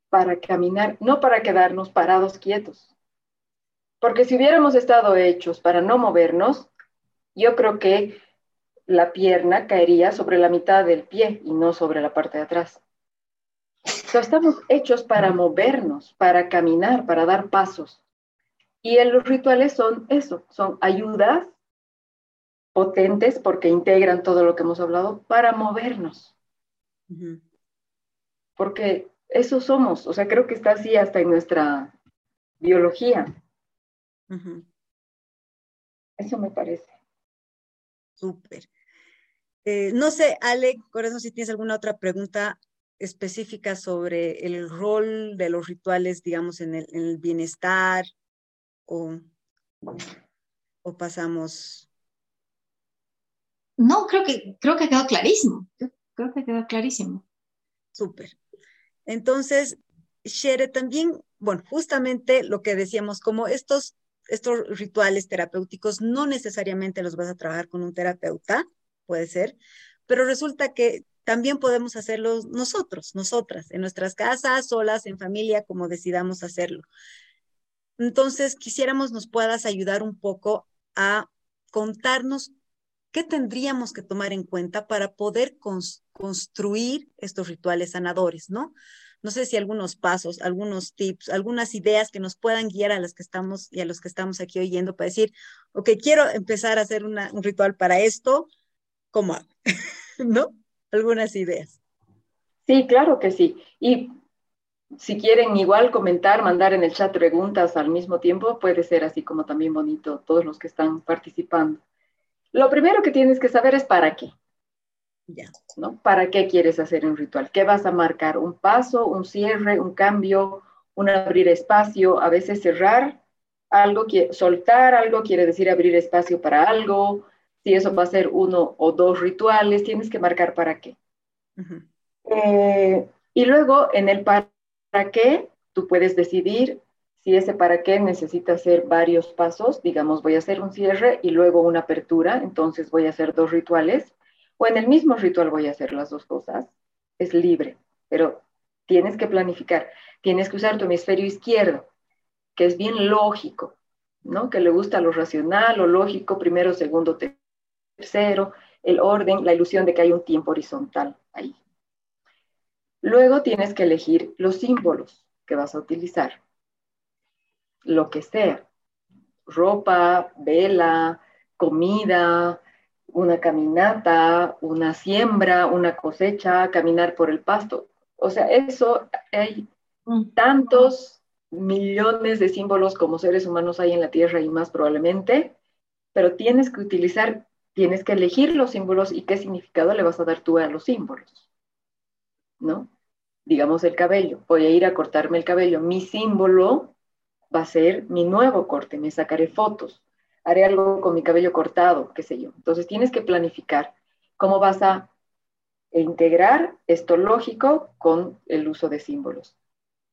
para caminar, no para quedarnos parados quietos. Porque si hubiéramos estado hechos para no movernos, yo creo que la pierna caería sobre la mitad del pie y no sobre la parte de atrás. estamos hechos para movernos, para caminar, para dar pasos. Y los rituales son eso, son ayudas potentes porque integran todo lo que hemos hablado para movernos. Porque eso somos, o sea, creo que está así hasta en nuestra biología. Eso me parece. Súper. Eh, no sé, Ale, Corazón, si tienes alguna otra pregunta específica sobre el rol de los rituales, digamos, en el, en el bienestar o, o pasamos no, creo que, creo que quedó clarísimo. Creo que quedó clarísimo. Súper. Entonces, Shere, también, bueno, justamente lo que decíamos, como estos, estos rituales terapéuticos no necesariamente los vas a trabajar con un terapeuta, puede ser, pero resulta que también podemos hacerlos nosotros, nosotras, en nuestras casas, solas, en familia, como decidamos hacerlo. Entonces, quisiéramos nos puedas ayudar un poco a contarnos ¿Qué tendríamos que tomar en cuenta para poder construir estos rituales sanadores, no? No sé si algunos pasos, algunos tips, algunas ideas que nos puedan guiar a los que estamos y a los que estamos aquí oyendo para decir, ok, quiero empezar a hacer un ritual para esto, ¿cómo hago? ¿No? Algunas ideas. Sí, claro que sí. Y si quieren igual comentar, mandar en el chat preguntas al mismo tiempo, puede ser así como también bonito todos los que están participando. Lo primero que tienes que saber es para qué. Ya. ¿no? ¿Para qué quieres hacer un ritual? ¿Qué vas a marcar? ¿Un paso, un cierre, un cambio, un abrir espacio? A veces cerrar algo, soltar algo quiere decir abrir espacio para algo. Si eso va a ser uno o dos rituales, tienes que marcar para qué. Eh, y luego en el para qué, tú puedes decidir si ese para qué necesita hacer varios pasos, digamos, voy a hacer un cierre y luego una apertura, entonces voy a hacer dos rituales, o en el mismo ritual voy a hacer las dos cosas, es libre, pero tienes que planificar, tienes que usar tu hemisferio izquierdo, que es bien lógico, ¿no? Que le gusta lo racional, lo lógico, primero, segundo, tercero, el orden, la ilusión de que hay un tiempo horizontal ahí. Luego tienes que elegir los símbolos que vas a utilizar lo que sea, ropa, vela, comida, una caminata, una siembra, una cosecha, caminar por el pasto. O sea, eso hay mm. tantos millones de símbolos como seres humanos hay en la Tierra y más probablemente, pero tienes que utilizar, tienes que elegir los símbolos y qué significado le vas a dar tú a los símbolos, ¿no? Digamos el cabello, voy a ir a cortarme el cabello, mi símbolo va a ser mi nuevo corte, me sacaré fotos, haré algo con mi cabello cortado, qué sé yo. Entonces tienes que planificar cómo vas a integrar esto lógico con el uso de símbolos.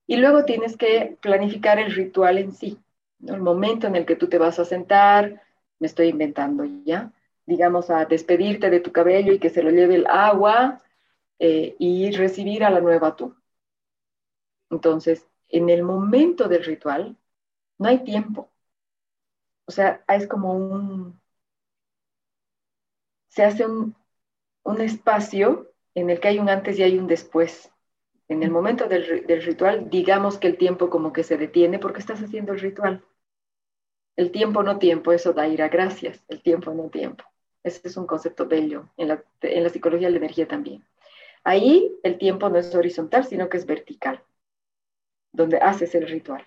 Y luego tienes que planificar el ritual en sí, el momento en el que tú te vas a sentar, me estoy inventando ya, digamos a despedirte de tu cabello y que se lo lleve el agua eh, y recibir a la nueva tú. Entonces, en el momento del ritual, no hay tiempo. O sea, es como un, se hace un, espacio en el que hay un antes y hay un después. En el momento del, del, ritual, digamos que el tiempo como que se detiene porque estás haciendo el ritual. El tiempo no tiempo, eso da ira gracias, el tiempo no tiempo. Ese es un concepto bello en la, en la psicología de la energía también. Ahí el tiempo no es horizontal, sino que es vertical, donde haces el ritual.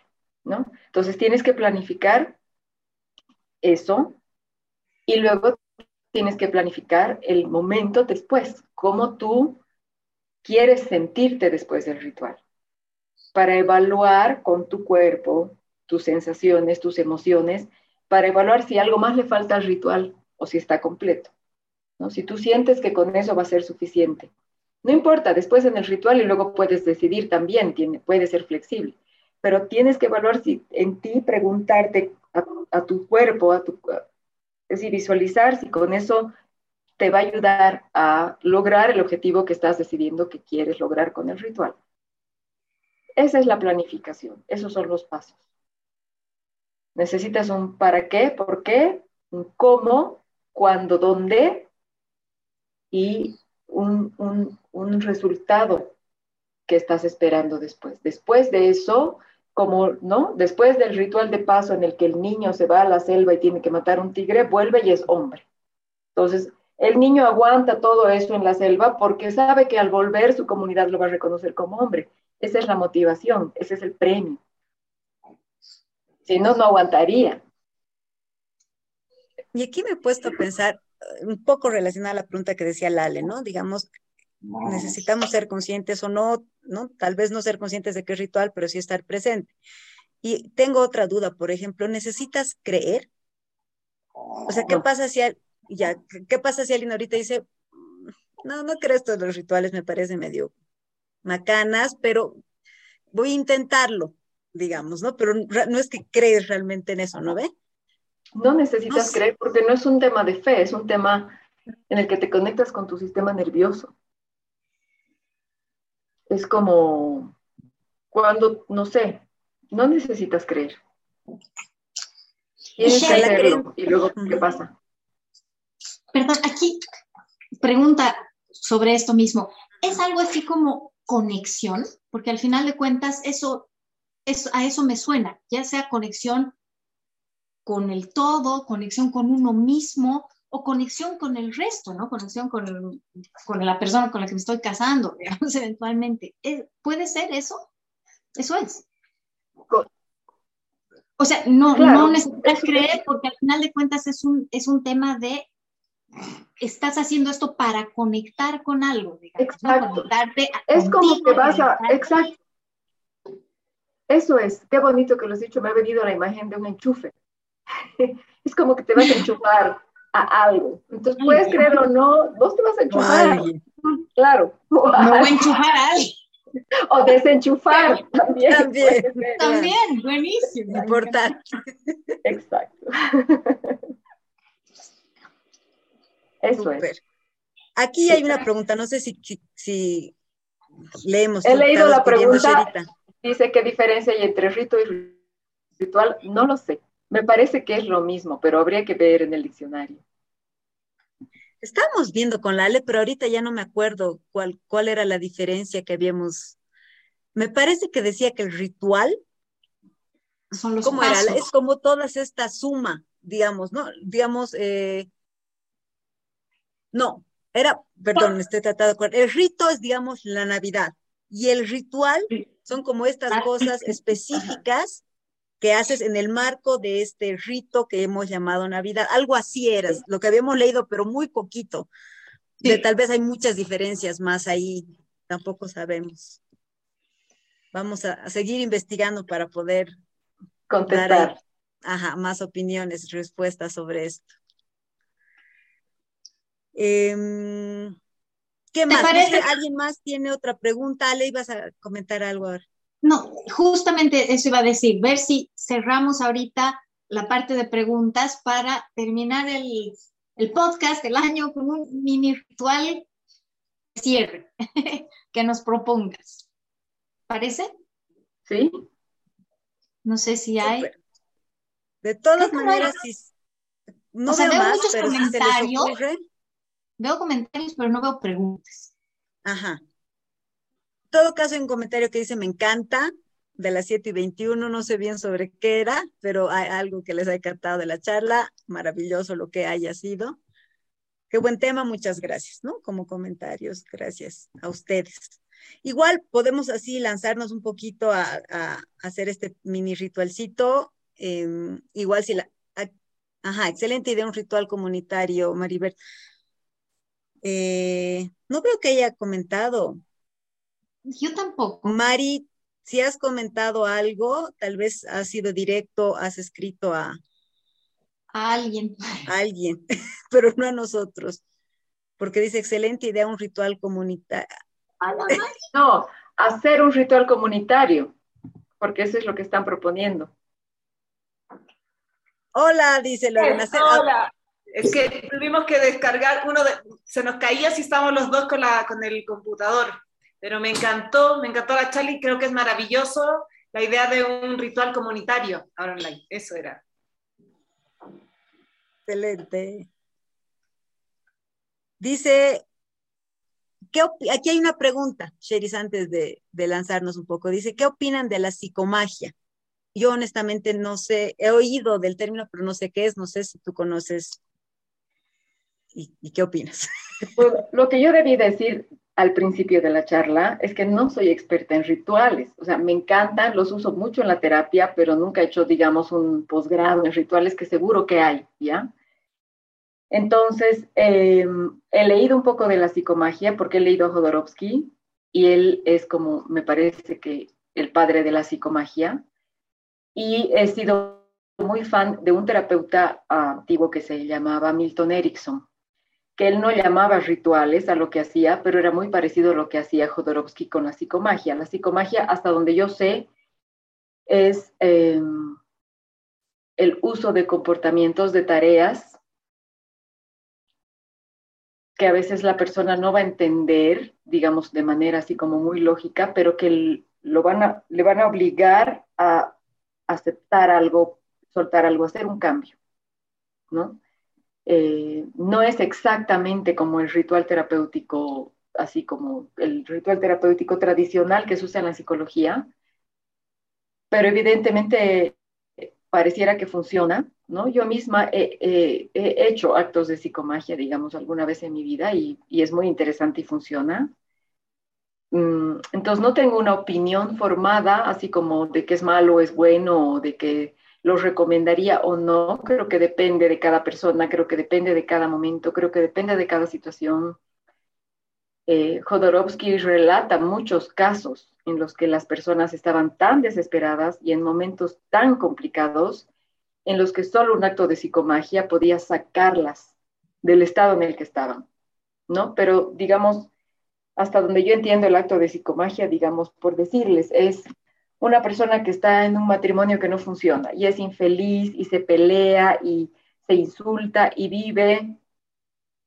Entonces tienes que planificar eso y luego tienes que planificar el momento después, cómo tú quieres sentirte después del ritual, para evaluar con tu cuerpo tus sensaciones, tus emociones, para evaluar si algo más le falta al ritual o si está completo. ¿no? Si tú sientes que con eso va a ser suficiente. No importa, después en el ritual y luego puedes decidir también, tiene, puede ser flexible pero tienes que evaluar si en ti preguntarte a, tu cuerpo, a tu, es decir, visualizar si con eso te va a ayudar a lograr el objetivo que estás decidiendo que quieres lograr con el ritual. Esa es la planificación, esos son los pasos. Necesitas un para qué, por qué, un cómo, cuándo, dónde y un, un resultado que estás esperando después. Después de eso, como, ¿no? Después del ritual de paso en el que el niño se va a la selva y tiene que matar un tigre, vuelve y es hombre. Entonces, el niño aguanta todo eso en la selva porque sabe que al volver su comunidad lo va a reconocer como hombre. Esa es la motivación, ese es el premio. Si no, no aguantaría. Y aquí me he puesto a pensar eh, un poco relacionada a la pregunta que decía Lale, ¿no? Digamos, necesitamos ser conscientes o no, ¿no? Tal vez no ser conscientes de qué es ritual, pero sí estar presente. Y tengo otra duda, por ejemplo, ¿necesitas creer? O sea, ¿qué pasa si, ya, ¿qué pasa si alguien ahorita dice, no, no creo esto de los rituales, me parece medio macanas, pero voy a intentarlo, digamos, ¿no? Pero no es que crees realmente en eso, ¿no ve? No necesitas creer porque no es un tema de fe, es un tema en el que te conectas con tu sistema nervioso es como cuando, no sé, no necesitas creer. Tienes que hacerlo y luego, ¿qué pasa? Perdón, aquí pregunta sobre esto mismo. ¿Es algo así como conexión? Porque al final de cuentas eso, eso, a eso me suena, ya sea conexión con el todo, conexión con uno mismo, o conexión con el resto, ¿no? Conexión con, con la persona con la que me estoy casando, digamos, eventualmente. ¿Puede ser eso? Eso es. O sea, no, no necesitas creer porque al final de cuentas es un, es un tema de estás haciendo esto para conectar con algo, digamos, exacto. es como que vas a, exacto. Eso es, qué bonito que lo has dicho, me ha venido la imagen de un enchufe. es como que te vas a enchufar a algo. Entonces, puedes creer o no, vos te vas a enchufar. Claro. No voy a enchufar a alguien. O desenchufar también. También, también buenísimo. Importante. Exacto. Eso es. Aquí hay una pregunta, no sé si, si, leemos. He leído la pregunta. Dice, ¿qué diferencia hay entre rito y ritual? No lo sé. Me parece que es lo mismo, pero habría que ver en el diccionario. Estamos viendo con la Ale, pero ahorita ya no me acuerdo cuál, cuál era la diferencia que habíamos. Me parece que decía que el ritual son los ¿cómo era? Es como todas esta suma, digamos, ¿no? Digamos, eh, no, era, perdón, me estoy tratando de acuerdo. El rito es, digamos, la Navidad y el ritual son como estas cosas específicas que haces en el marco de este rito que hemos llamado Navidad. Algo así era, lo que habíamos leído, pero muy poquito. De, tal vez hay muchas diferencias más ahí, tampoco sabemos. Vamos a, seguir investigando para poder contestar. ajá, más opiniones, respuestas sobre esto. Em, ¿Qué más? ¿Alguien más tiene otra pregunta? Ale, ibas a comentar algo ahora. No, justamente eso iba a decir, ver si cerramos ahorita la parte de preguntas para terminar el, podcast del año con un mini ritual de cierre que nos propongas. ¿Parece? Sí. No sé si hay. De todas maneras, no veo, muchos comentarios. veo comentarios, pero no veo preguntas. Ajá todo caso, hay un comentario que dice, me encanta, de las 7 y 21, no sé bien sobre qué era, pero hay algo que les ha encantado de la charla, maravilloso lo que haya sido. Qué buen tema, muchas gracias, ¿no? Como comentarios, gracias a ustedes. Igual podemos así lanzarnos un poquito a, hacer este mini ritualcito. Em, igual si la... ajá, excelente idea, un ritual comunitario, Maribel. Eh, no veo que haya comentado. Yo tampoco. Mari, si has comentado algo, tal vez has sido directo, has escrito a... A alguien. A alguien, pero no a nosotros. Porque dice, excelente idea, un ritual comunitario. No, hacer un ritual comunitario, porque eso es lo que están proponiendo. Hola, dice Lorena. Hola. Es que tuvimos que descargar uno de, se nos caía si estábamos los dos con, la, con el computador. Pero me encantó, me encantó la charla y creo que es maravilloso la idea de un ritual comunitario ahora online. Eso era. Excelente. Dice, ¿qué aquí hay una pregunta, Sheris, antes de, lanzarnos un poco. Dice, ¿qué opinan de la psicomagia? Yo honestamente no sé, he oído del término, pero no sé qué es, no sé si tú conoces. ¿Y, y qué opinas? Pues, lo que yo debí decir al principio de la charla es que no soy experta en rituales. O sea, me encantan, los uso mucho en la terapia, pero nunca he hecho, digamos, un posgrado en rituales que seguro que hay, ¿ya? Entonces, em, he leído un poco de la psicomagia porque he leído a Jodorowsky y él es como, me parece que el padre de la psicomagia. Y he sido muy fan de un terapeuta antiguo que se llamaba Milton Erickson que él no llamaba rituales a lo que hacía, pero era muy parecido a lo que hacía Jodorowsky con la psicomagia. La psicomagia, hasta donde yo sé, es em, el uso de comportamientos, de tareas que a veces la persona no va a entender, digamos, de manera así como muy lógica, pero que lo van le van a obligar a aceptar algo, soltar algo, hacer un cambio, ¿no? Eh, no es exactamente como el ritual terapéutico, así como el ritual terapéutico tradicional que se usa en la psicología, pero evidentemente eh, pareciera que funciona, ¿no? Yo misma he, hecho actos de psicomagia, digamos, alguna vez en mi vida y, es muy interesante y funciona. Mm, entonces no tengo una opinión formada, así como de que es malo es bueno, de que lo recomendaría o no, creo que depende de cada persona, creo que depende de cada momento, creo que depende de cada situación. Eh, Jodorowsky relata muchos casos en los que las personas estaban tan desesperadas y en momentos tan complicados en los que solo un acto de psicomagia podía sacarlas del estado en el que estaban, ¿no? Pero digamos, hasta donde yo entiendo el acto de psicomagia, digamos, por decirles, es una persona que está en un matrimonio que no funciona y es infeliz y se pelea y se insulta y vive,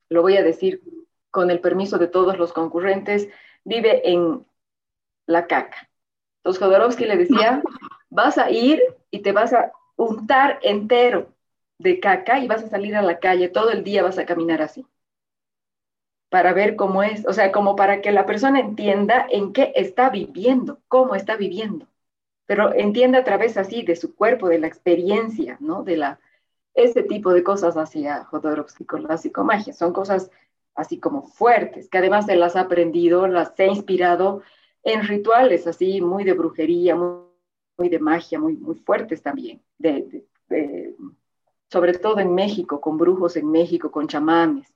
lo voy a decir con el permiso de todos los concurrentes, vive en la caca. Entonces Jodorowsky le decía, vas a ir y te vas a untar entero de caca y vas a salir a la calle, todo el día vas a caminar así, para ver cómo es, o sea, como para que la persona entienda en qué está viviendo, cómo está viviendo pero entiende a través así de su cuerpo, de la experiencia, ¿no? De la, ese tipo de cosas hacia Jodorowsky con la psicomagia. Son cosas así como fuertes, que además se las ha aprendido, las ha inspirado en rituales así muy de brujería, muy, de magia, muy, muy fuertes también, de, sobre todo en México, con brujos en México, con chamanes.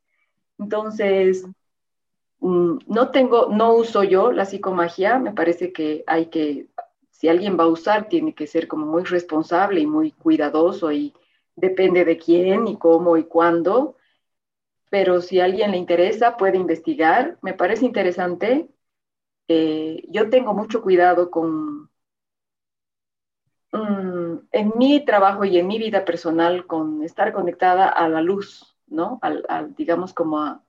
Entonces, mm, no tengo, no uso yo la psicomagia, me parece que hay que si alguien va a usar, tiene que ser como muy responsable y muy cuidadoso y depende de quién y cómo y cuándo. Pero si a alguien le interesa, puede investigar. Me parece interesante. Eh, yo tengo mucho cuidado con, mm, en mi trabajo y en mi vida personal, con estar conectada a la luz, ¿no? digamos como a,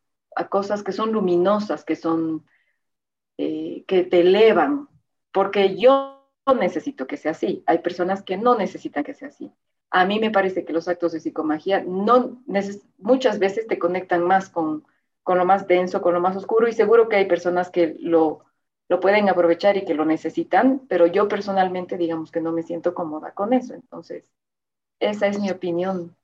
cosas que son luminosas, que son, eh, que te elevan. Porque yo necesito que sea así. Hay personas que no necesitan que sea así. A mí me parece que los actos de psicomagia no muchas veces te conectan más con, con lo más denso, con lo más oscuro y seguro que hay personas que lo, lo pueden aprovechar y que lo necesitan, pero yo personalmente digamos que no me siento cómoda con eso. Entonces, esa es mi opinión.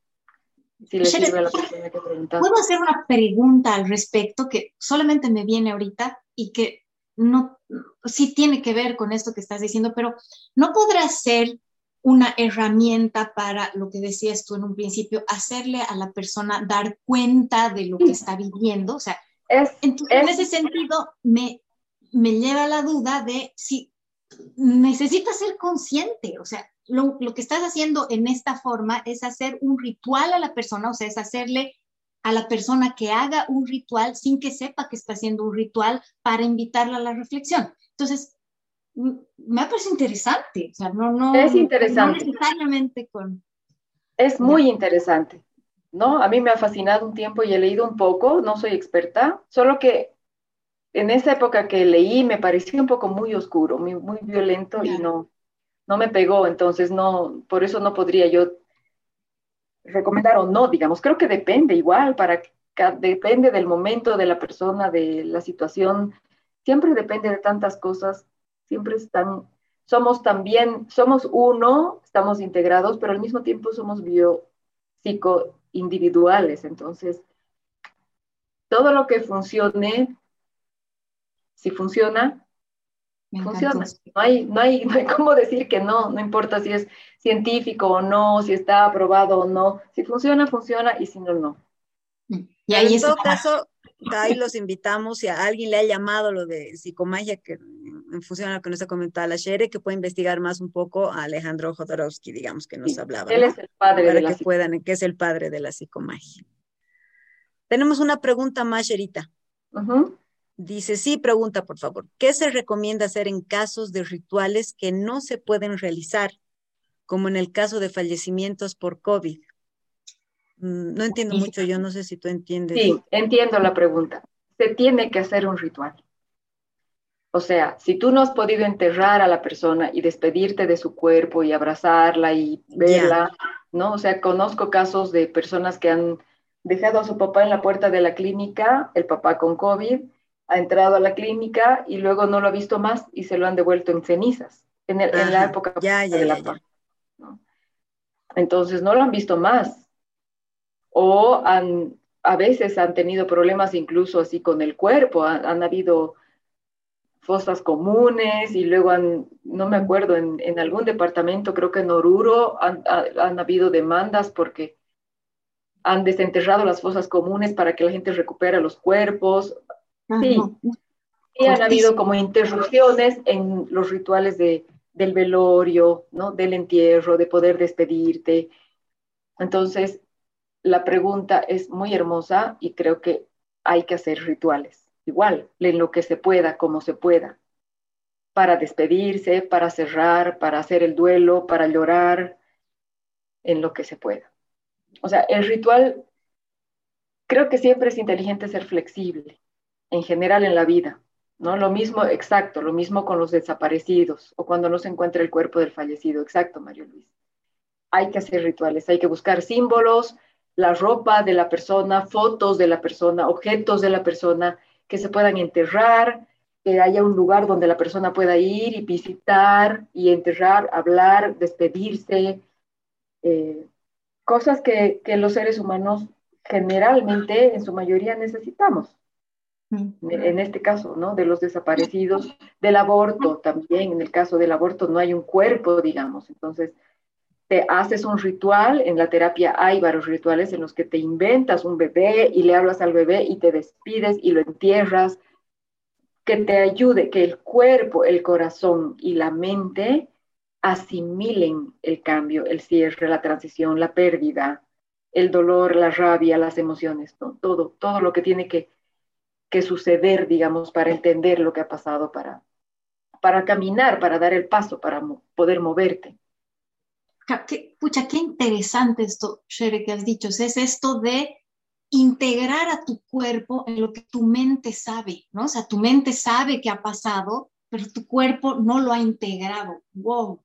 Si le sirve a la persona que Puedo hacer una pregunta al respecto que solamente me viene ahorita y que no, sí tiene que ver con esto que estás diciendo, pero no podrá ser una herramienta para lo que decías tú en un principio, hacerle a la persona dar cuenta de lo que está viviendo. O sea, en, ese sentido me, me lleva a la duda de si necesitas ser consciente, o sea, lo, lo, que estás haciendo en esta forma es hacer un ritual a la persona, o sea, es hacerle a la persona que haga un ritual sin que sepa que está haciendo un ritual para invitarla a la reflexión. Entonces, me parece interesante. O sea, no, no, es interesante. No necesariamente con... Es muy interesante, ¿no? A mí me ha fascinado un tiempo y he leído un poco, no soy experta, solo que en esa época que leí me pareció un poco muy oscuro, muy, muy violento y no, no me pegó, entonces no, por eso no podría yo recomendar o no, digamos. Creo que depende igual, para depende del momento, de la persona, de la situación. Siempre depende de tantas cosas. Siempre están, somos también, somos uno, estamos integrados, pero al mismo tiempo somos bio psico individuales. Entonces, todo lo que funcione, si funciona, funciona. No hay, no, hay, no hay cómo decir que no, no importa si es científico o no, si está aprobado o no. Si funciona, funciona y si no, no. Y ahí en todo caso, ahí los invitamos, si a alguien le ha llamado lo de psicomagia, que en función a lo que nos ha comentado la Shere, que puede investigar más un poco a Alejandro Jodorowsky, digamos, que nos hablaba. Él es el padre Para de que puedan, que es el padre de la psicomagia. Tenemos una pregunta más, Sherita. Dice, sí, pregunta por favor, ¿qué se recomienda hacer en casos de rituales que no se pueden realizar, como en el caso de fallecimientos por COVID? Mm, no entiendo mucho, yo no sé si tú entiendes. Sí, entiendo la pregunta. Se tiene que hacer un ritual. O sea, si tú no has podido enterrar a la persona y despedirte de su cuerpo y abrazarla y verla, ¿no? O sea, conozco casos de personas que han dejado a su papá en la puerta de la clínica, el papá con COVID, ha entrado a la clínica y luego no lo ha visto más y se lo han devuelto en cenizas, en, la época de la paz. Entonces no lo han visto más. O han, a veces han tenido problemas incluso así con el cuerpo, han, habido fosas comunes y luego han, no me acuerdo, en, en algún departamento, creo que en Oruro, han, han, habido demandas porque han desenterrado las fosas comunes para que la gente recupere los cuerpos. Sí, y han habido como interrupciones en los rituales de, del velorio, ¿no? del entierro, de poder despedirte. Entonces, la pregunta es muy hermosa y creo que hay que hacer rituales igual, en lo que se pueda, como se pueda, para despedirse, para cerrar, para hacer el duelo, para llorar, en lo que se pueda. O sea, el ritual, creo que siempre es inteligente ser flexible, en general en la vida, ¿no? Lo mismo, exacto, lo mismo con los desaparecidos o cuando no se encuentra el cuerpo del fallecido, exacto, Mario Luis. Hay que hacer rituales, hay que buscar símbolos, la ropa de la persona, fotos de la persona, objetos de la persona, que se puedan enterrar, que haya un lugar donde la persona pueda ir y visitar y enterrar, hablar, despedirse, eh, cosas que, que, los seres humanos generalmente, en su mayoría, necesitamos. En este caso, ¿no? De los desaparecidos, del aborto también, en el caso del aborto no hay un cuerpo, digamos, entonces te haces un ritual, en la terapia hay varios rituales en los que te inventas un bebé y le hablas al bebé y te despides y lo entierras, que te ayude, que el cuerpo, el corazón y la mente asimilen el cambio, el cierre, la transición, la pérdida, el dolor, la rabia, las emociones, todo, todo lo que tiene que, que suceder, digamos, para entender lo que ha pasado, para, para caminar, para dar el paso, para poder moverte. Qué, pucha, qué interesante esto, Shere, que has dicho. Es esto de integrar a tu cuerpo en lo que tu mente sabe, ¿no? O sea, tu mente sabe que ha pasado, pero tu cuerpo no lo ha integrado. ¡Wow!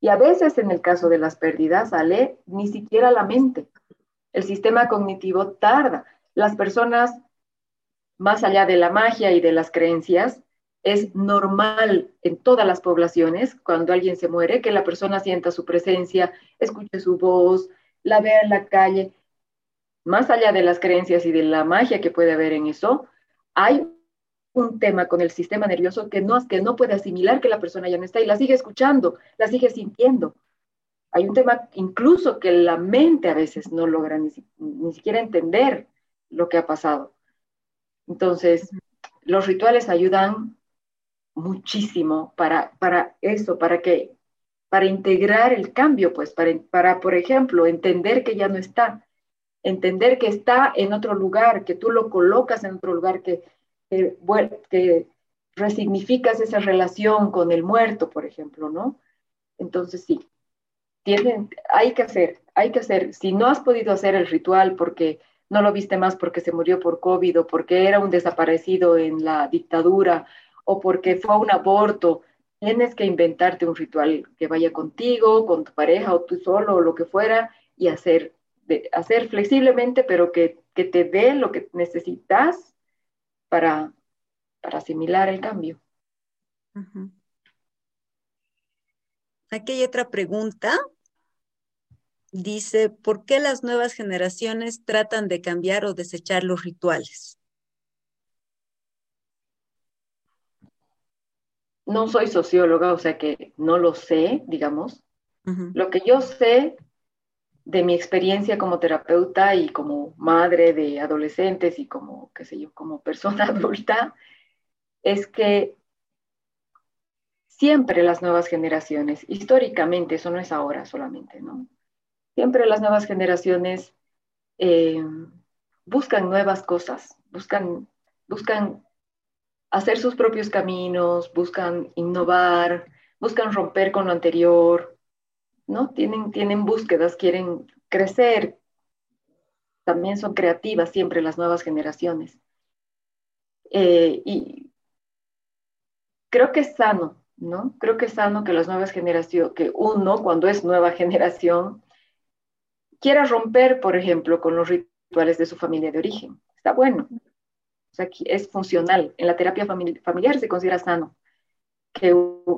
Y a veces en el caso de las pérdidas, sale ni siquiera la mente. El sistema cognitivo tarda. Las personas, más allá de la magia y de las creencias, es normal en todas las poblaciones, cuando alguien se muere, que la persona sienta su presencia, escuche su voz, la vea en la calle. Más allá de las creencias y de la magia que puede haber en eso, hay un tema con el sistema nervioso que no, que no puede asimilar que la persona ya no está y la sigue escuchando, la sigue sintiendo. Hay un tema incluso que la mente a veces no logra ni, ni siquiera entender lo que ha pasado. Entonces, los rituales ayudan muchísimo para, para eso, para que, para integrar el cambio, pues, para, para, por ejemplo, entender que ya no está, entender que está en otro lugar, que tú lo colocas en otro lugar, que, que, que resignificas esa relación con el muerto, por ejemplo, ¿no? Entonces, sí, tienen, hay que hacer, hay que hacer. Si no has podido hacer el ritual porque no lo viste más porque se murió por COVID o porque era un desaparecido en la dictadura o porque fue un aborto, tienes que inventarte un ritual que vaya contigo, con tu pareja o tú solo o lo que fuera y hacer, hacer flexiblemente, pero que, te dé lo que necesitas para, para asimilar el cambio. Aquí hay otra pregunta. Dice, ¿por qué las nuevas generaciones tratan de cambiar o desechar los rituales? no soy socióloga, o sea que no lo sé, digamos. Lo que yo sé de mi experiencia como terapeuta y como madre de adolescentes y como, qué sé yo, como persona adulta, es que siempre las nuevas generaciones, históricamente, eso no es ahora solamente, ¿no? Siempre las nuevas generaciones eh, buscan nuevas cosas, buscan, buscan hacer sus propios caminos, buscan innovar, buscan romper con lo anterior, ¿no? Tienen, tienen búsquedas, quieren crecer. También son creativas siempre las nuevas generaciones. Eh, y creo que es sano, ¿no? Creo que es sano que las nuevas generaciones, que uno, cuando es nueva generación, quiera romper, por ejemplo, con los rituales de su familia de origen. Está bueno sea, es funcional. En la terapia familiar se considera sano que,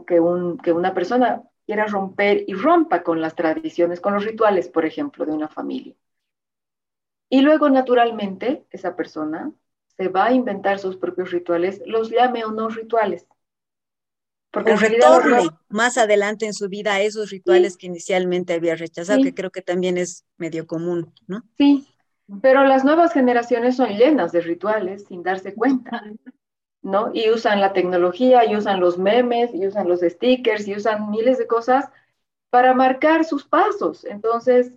que una persona quiera romper y rompa con las tradiciones, con los rituales, por ejemplo, de una familia. Y luego, naturalmente, esa persona se va a inventar sus propios rituales, los llame o no rituales. Porque retorne más adelante en su vida a esos rituales que inicialmente había rechazado, que creo que también es medio común, ¿no? Sí, pero las nuevas generaciones son llenas de rituales sin darse cuenta, ¿no? Y usan la tecnología, y usan los memes, y usan los stickers, y usan miles de cosas para marcar sus pasos. Entonces,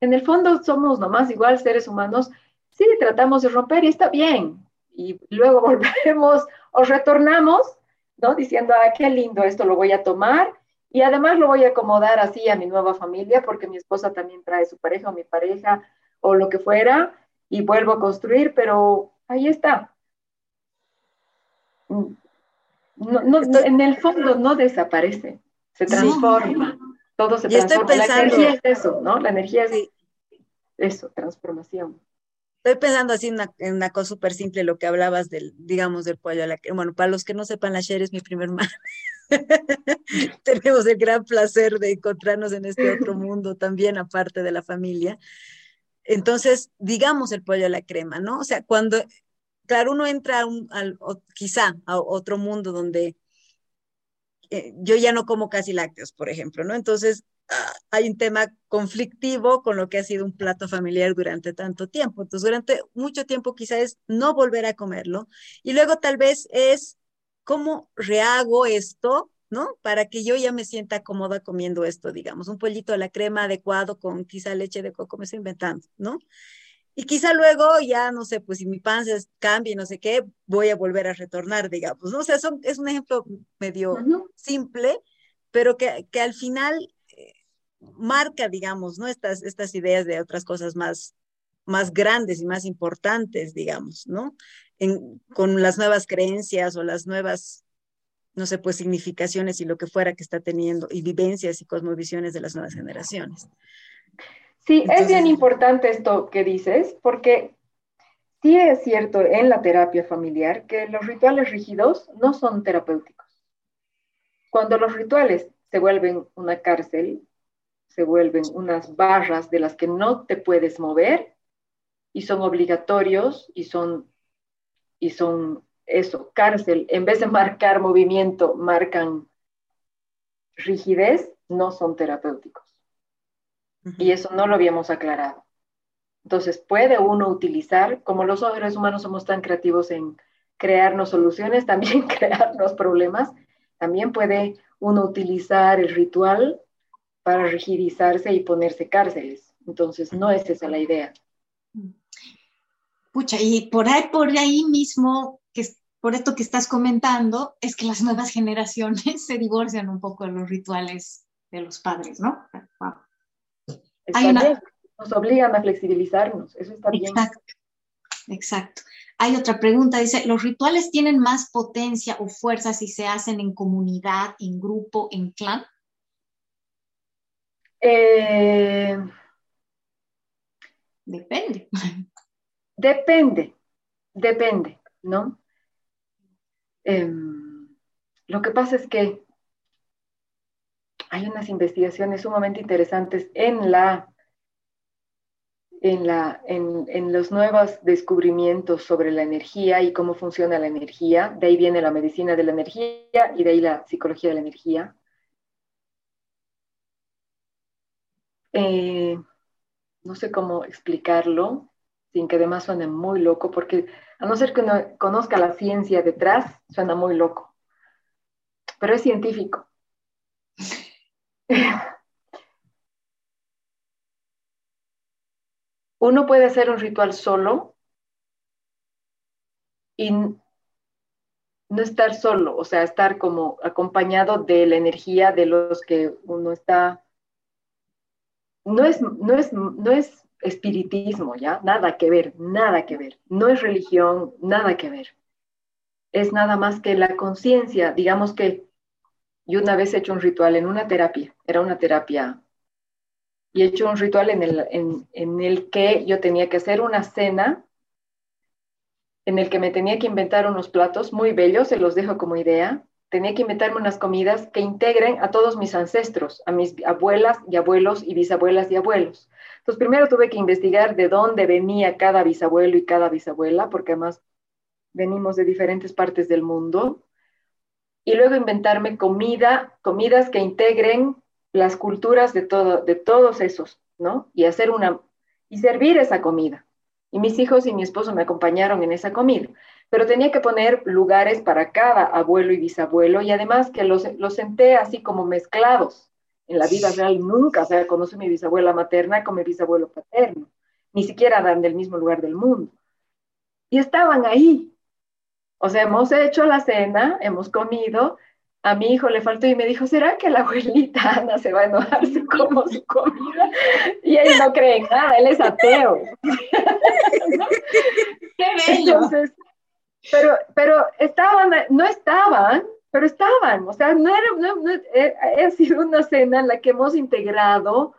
en el fondo somos nomás igual seres humanos. Sí, tratamos de romper y está bien. Y luego volvemos o retornamos, ¿no? Diciendo, ah, qué lindo, esto lo voy a tomar. Y además lo voy a acomodar así a mi nueva familia porque mi esposa también trae su pareja o mi pareja o lo que fuera y vuelvo a construir, pero ahí está. No, en el fondo no desaparece, se transforma todo se transforma. la energía es eso, ¿no? La energía es eso, transformación. Estoy pensando así en una, cosa súper simple, lo que hablabas del, digamos, del pollo a la Bueno, para los que no sepan, la Sher es mi primer madre. Tenemos el gran placer de encontrarnos en este otro mundo también, aparte de la familia. Entonces, digamos el pollo a la crema, ¿no? O sea, cuando, claro, uno entra a un, al, quizá a otro mundo donde eh, yo ya no como casi lácteos, por ejemplo, ¿no? Entonces, hay un tema conflictivo con lo que ha sido un plato familiar durante tanto tiempo. Entonces, durante mucho tiempo quizás es no volver a comerlo. Y luego tal vez es cómo rehago esto, ¿no? Para que yo ya me sienta cómoda comiendo esto, digamos, un pollito a la crema adecuado con quizá leche de coco, me estoy inventando, ¿no? Y quizá luego ya, no sé, pues si mi panza cambia no sé qué, voy a volver a retornar, digamos, ¿no? O sea, son, es un ejemplo medio simple, pero que, que al final marca, digamos, ¿no? Estas, estas ideas de otras cosas más, más grandes y más importantes, digamos, ¿no? En, con las nuevas creencias o las nuevas, no sé, pues significaciones y lo que fuera que está teniendo, y vivencias y cosmovisiones de las nuevas generaciones. Sí, es bien importante esto que dices, porque sí es cierto en la terapia familiar que los rituales rígidos no son terapéuticos. Cuando los rituales se vuelven una cárcel, se vuelven unas barras de las que no te puedes mover y son obligatorios y son, y son eso, cárcel, en vez de marcar movimiento, marcan rigidez, no son terapéuticos. Y eso no lo habíamos aclarado. Entonces, puede uno utilizar, como los seres humanos somos tan creativos en crearnos soluciones, también crearnos problemas, también puede uno utilizar el ritual para rigidizarse y ponerse cárceles. Entonces, no es esa la idea. Pucha, y por ahí, por ahí mismo, que por esto que estás comentando, es que las nuevas generaciones se divorcian un poco de los rituales de los padres, ¿no? Nos obligan a flexibilizarnos, eso está bien. Exacto, exacto. Hay otra pregunta, dice, ¿los rituales tienen más potencia o fuerza si se hacen en comunidad, en grupo, en clan? Eh, depende. Depende, depende, ¿no? Em, lo que pasa es que hay unas investigaciones sumamente interesantes en la en, la, en, los nuevos descubrimientos sobre la energía y cómo funciona la energía. De ahí viene la medicina de la energía y de ahí la psicología de la energía. Eh, no sé cómo explicarlo sin que además suene muy loco, porque a no ser que uno conozca la ciencia detrás, suena muy loco. Pero es científico. Uno puede hacer un ritual solo y no estar solo, o sea, estar como acompañado de la energía de los que uno está. No es, no es, no es espiritismo, ¿ya? Nada que ver, nada que ver. No es religión, nada que ver. Es nada más que la conciencia, digamos que yo una vez he hecho un ritual en una terapia, era una terapia, y he hecho un ritual en el, en, el que yo tenía que hacer una cena, en el que me tenía que inventar unos platos muy bellos, se los dejo como idea, tenía que inventarme unas comidas que integren a todos mis ancestros, a mis abuelas y abuelos y bisabuelas y abuelos. Entonces, primero tuve que investigar de dónde venía cada bisabuelo y cada bisabuela, porque además venimos de diferentes partes del mundo y luego inventarme comida, comidas que integren las culturas de, todo, de todos esos, ¿no? Y hacer una, y servir esa comida. Y mis hijos y mi esposo me acompañaron en esa comida. Pero tenía que poner lugares para cada abuelo y bisabuelo y además que los, los senté así como mezclados. En la vida real nunca, o sea, conocí a mi bisabuela materna con mi bisabuelo paterno. Ni siquiera dan del mismo lugar del mundo. Y estaban ahí, o sea, hemos hecho la cena, hemos comido. A mi hijo le faltó y me dijo, ¿será que la abuelita Ana se va a enojar si como su comida? Y él no cree en nada, él es ateo. ¡Qué bello! Entonces, pero, pero estaban, no estaban, pero estaban. O sea, no era, no, no, eh, ha sido una cena en la que hemos integrado,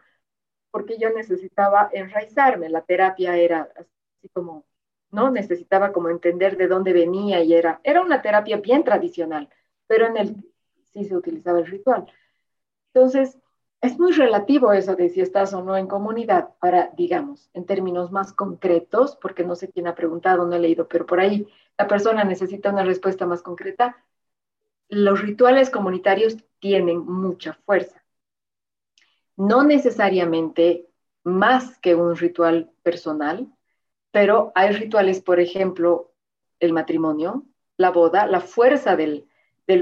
porque yo necesitaba enraizarme. La terapia era así como ¿no? Necesitaba como entender de dónde venía y era, era una terapia bien tradicional, pero en el sí se utilizaba el ritual. Entonces, es muy relativo eso de si estás o no en comunidad, para, digamos, en términos más concretos, porque no sé quién ha preguntado, no he leído, pero por ahí la persona necesita una respuesta más concreta. Los rituales comunitarios tienen mucha fuerza. No necesariamente más que un ritual personal, pero hay rituales, por ejemplo, el matrimonio, la boda, la fuerza del,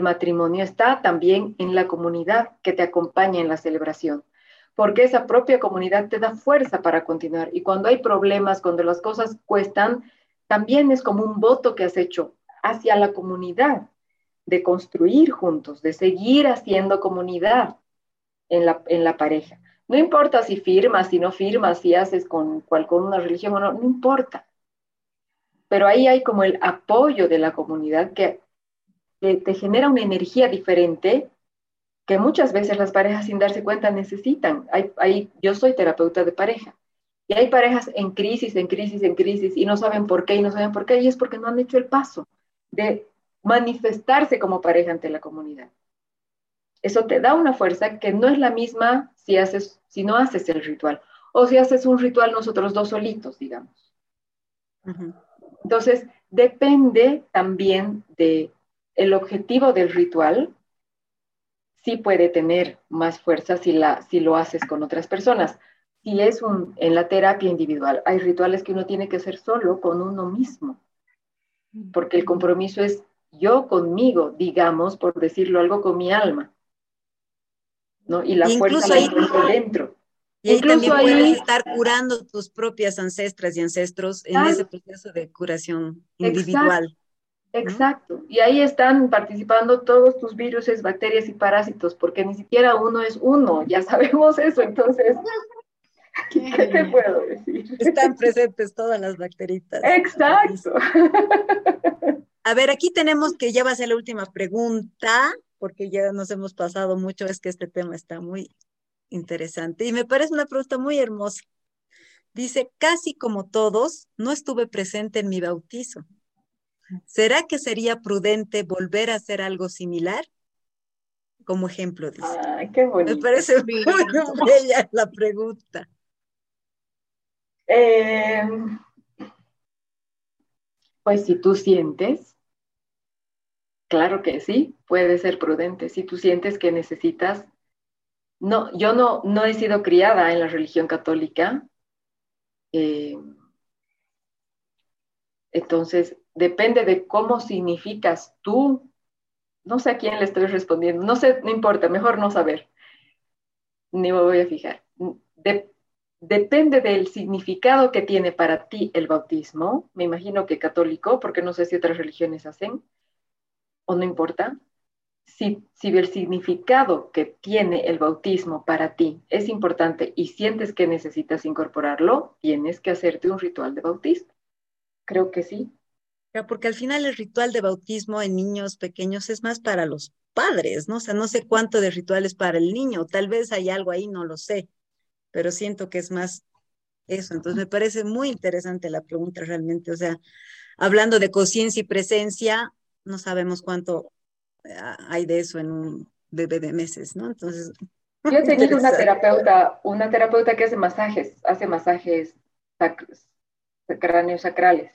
matrimonio está también en la comunidad que te acompaña en la celebración, porque esa propia comunidad te da fuerza para continuar. Y cuando hay problemas, cuando las cosas cuestan, también es como un voto que has hecho hacia la comunidad, de construir juntos, de seguir haciendo comunidad en la, pareja. No importa si firmas, si no firmas, si haces con una religión o no, no importa. Pero ahí hay como el apoyo de la comunidad que, te genera una energía diferente que muchas veces las parejas sin darse cuenta necesitan. Hay, yo soy terapeuta de pareja y hay parejas en crisis, en crisis, en crisis y no saben por qué y no saben por qué y es porque no han hecho el paso de manifestarse como pareja ante la comunidad. Eso te da una fuerza que no es la misma si, haces, si no haces el ritual o si haces un ritual nosotros dos solitos, digamos. Entonces, depende también de el objetivo del ritual. Sí puede tener más fuerza si, la, si lo haces con otras personas. Si es un, en la terapia individual, hay rituales que uno tiene que hacer solo con uno mismo, porque el compromiso es yo conmigo, digamos, por decirlo algo, con mi alma. ¿no? Y la fuerza la encuentro dentro. Y ahí también puedes estar curando tus propias ancestras y ancestros en ese proceso de curación individual. Exacto. Y ahí están participando todos tus virus, bacterias y parásitos, porque ni siquiera uno es uno, ya sabemos eso, entonces, ¿qué te puedo decir? Están presentes todas las bacteritas. Exacto. A ver, aquí tenemos que ya va a ser la última pregunta porque ya nos hemos pasado mucho, es que este tema está muy interesante y me parece una pregunta muy hermosa. Dice, casi como todos, no estuve presente en mi bautizo. ¿Será que sería prudente volver a hacer algo similar? Como ejemplo, dice. Ay, qué bonito. Me parece muy bella la pregunta. Em, pues si tú sientes Claro que sí, puede ser prudente. Si tú sientes que necesitas, no, yo no, no he sido criada en la religión católica, eh, entonces depende de cómo significas tú. No sé a quién le estoy respondiendo, no sé, no importa, mejor no saber, ni me voy a fijar. Depende del significado que tiene para ti el bautismo, me imagino que católico, porque no sé si otras religiones hacen o no importa, si, si el significado que tiene el bautismo para ti es importante y sientes que necesitas incorporarlo, tienes que hacerte un ritual de bautismo. Creo que sí. Porque al final el ritual de bautismo en niños pequeños es más para los padres, ¿no? O sea, no sé cuánto de rituales para el niño, tal vez hay algo ahí, no lo sé, pero siento que es más eso. Entonces me parece muy interesante la pregunta realmente, o sea, hablando de conciencia y presencia, no sabemos cuánto eh, hay de eso en un bebé de meses, ¿no? Entonces. Yo he tenido una terapeuta, una terapeuta que hace masajes, hace masajes sacros, cráneos sacrales.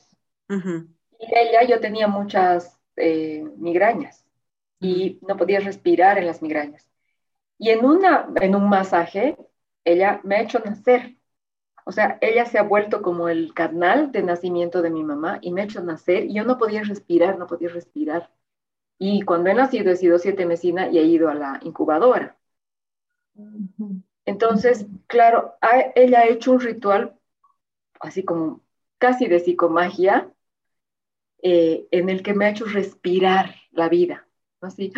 Y ella, yo tenía muchas eh, migrañas. y no podía respirar en las migrañas. Y en, una, en un masaje, ella me ha hecho nacer. O sea, ella se ha vuelto como el canal de nacimiento de mi mamá y me ha hecho nacer y yo no podía respirar, no podía respirar. Y cuando he nacido he sido siete mesina y he ido a la incubadora. Entonces, claro, ella ha hecho un ritual así como casi de psicomagia eh, en el que me ha hecho respirar la vida. Así,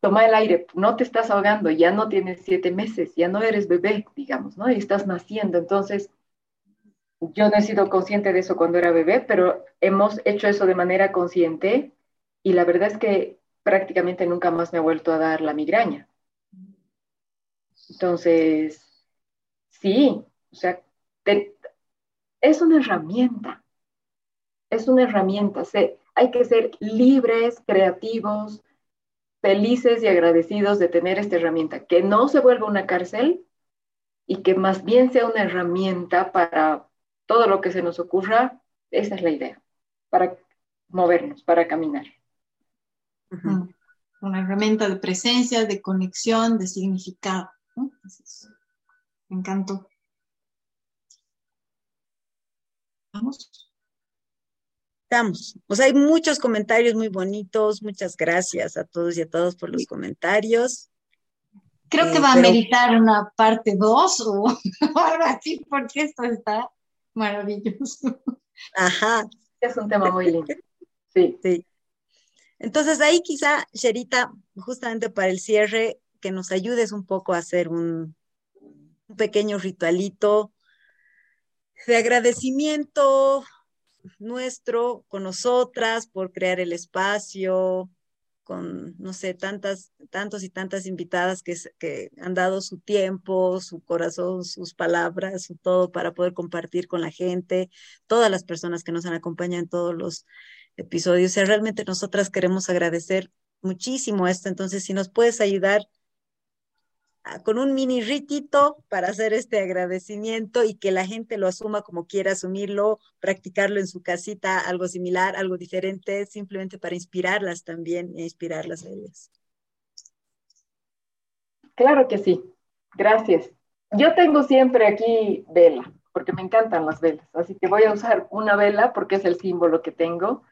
toma el aire, no te estás ahogando, ya no tienes siete meses, ya no eres bebé, digamos, ¿no? Y estás naciendo. Entonces, yo no he sido consciente de eso cuando era bebé, pero hemos hecho eso de manera consciente y la verdad es que prácticamente nunca más me ha vuelto a dar la migraña. Entonces, sí, o sea, es una herramienta, es una herramienta. hay que ser libres, creativos, felices y agradecidos de tener esta herramienta, que no se vuelva una cárcel y que más bien sea una herramienta para todo lo que se nos ocurra. Esa es la idea, para movernos, para caminar. Una herramienta de presencia, de conexión, de significado. Me encantó. Vamos. Estamos. O sea, hay muchos comentarios muy bonitos. Muchas gracias a todos y a todos por los comentarios. Creo que eh, va a meditar una parte 2 o algo así, porque esto está maravilloso. Ajá. Es un tema muy lindo. Sí. Sí. Entonces ahí quizá, Sherita, justamente para el cierre, que nos ayudes un poco a hacer un, un pequeño ritualito de agradecimiento, nuestro con nosotras por crear el espacio, con, no sé, tantas, tantos y tantas invitadas que, que han dado su tiempo, su corazón, sus palabras, su todo para poder compartir con la gente, todas las personas que nos han acompañado en todos los episodios. Realmente nosotras queremos agradecer muchísimo esto. Entonces, si nos puedes ayudar con un mini ritito para hacer este agradecimiento y que la gente lo asuma como quiera asumirlo, practicarlo en su casita, algo similar, algo diferente, simplemente para inspirarlas también e inspirarlas a ellas. Claro que sí, gracias. Yo tengo siempre aquí vela, porque me encantan las velas, así que voy a usar una vela porque es el símbolo que tengo.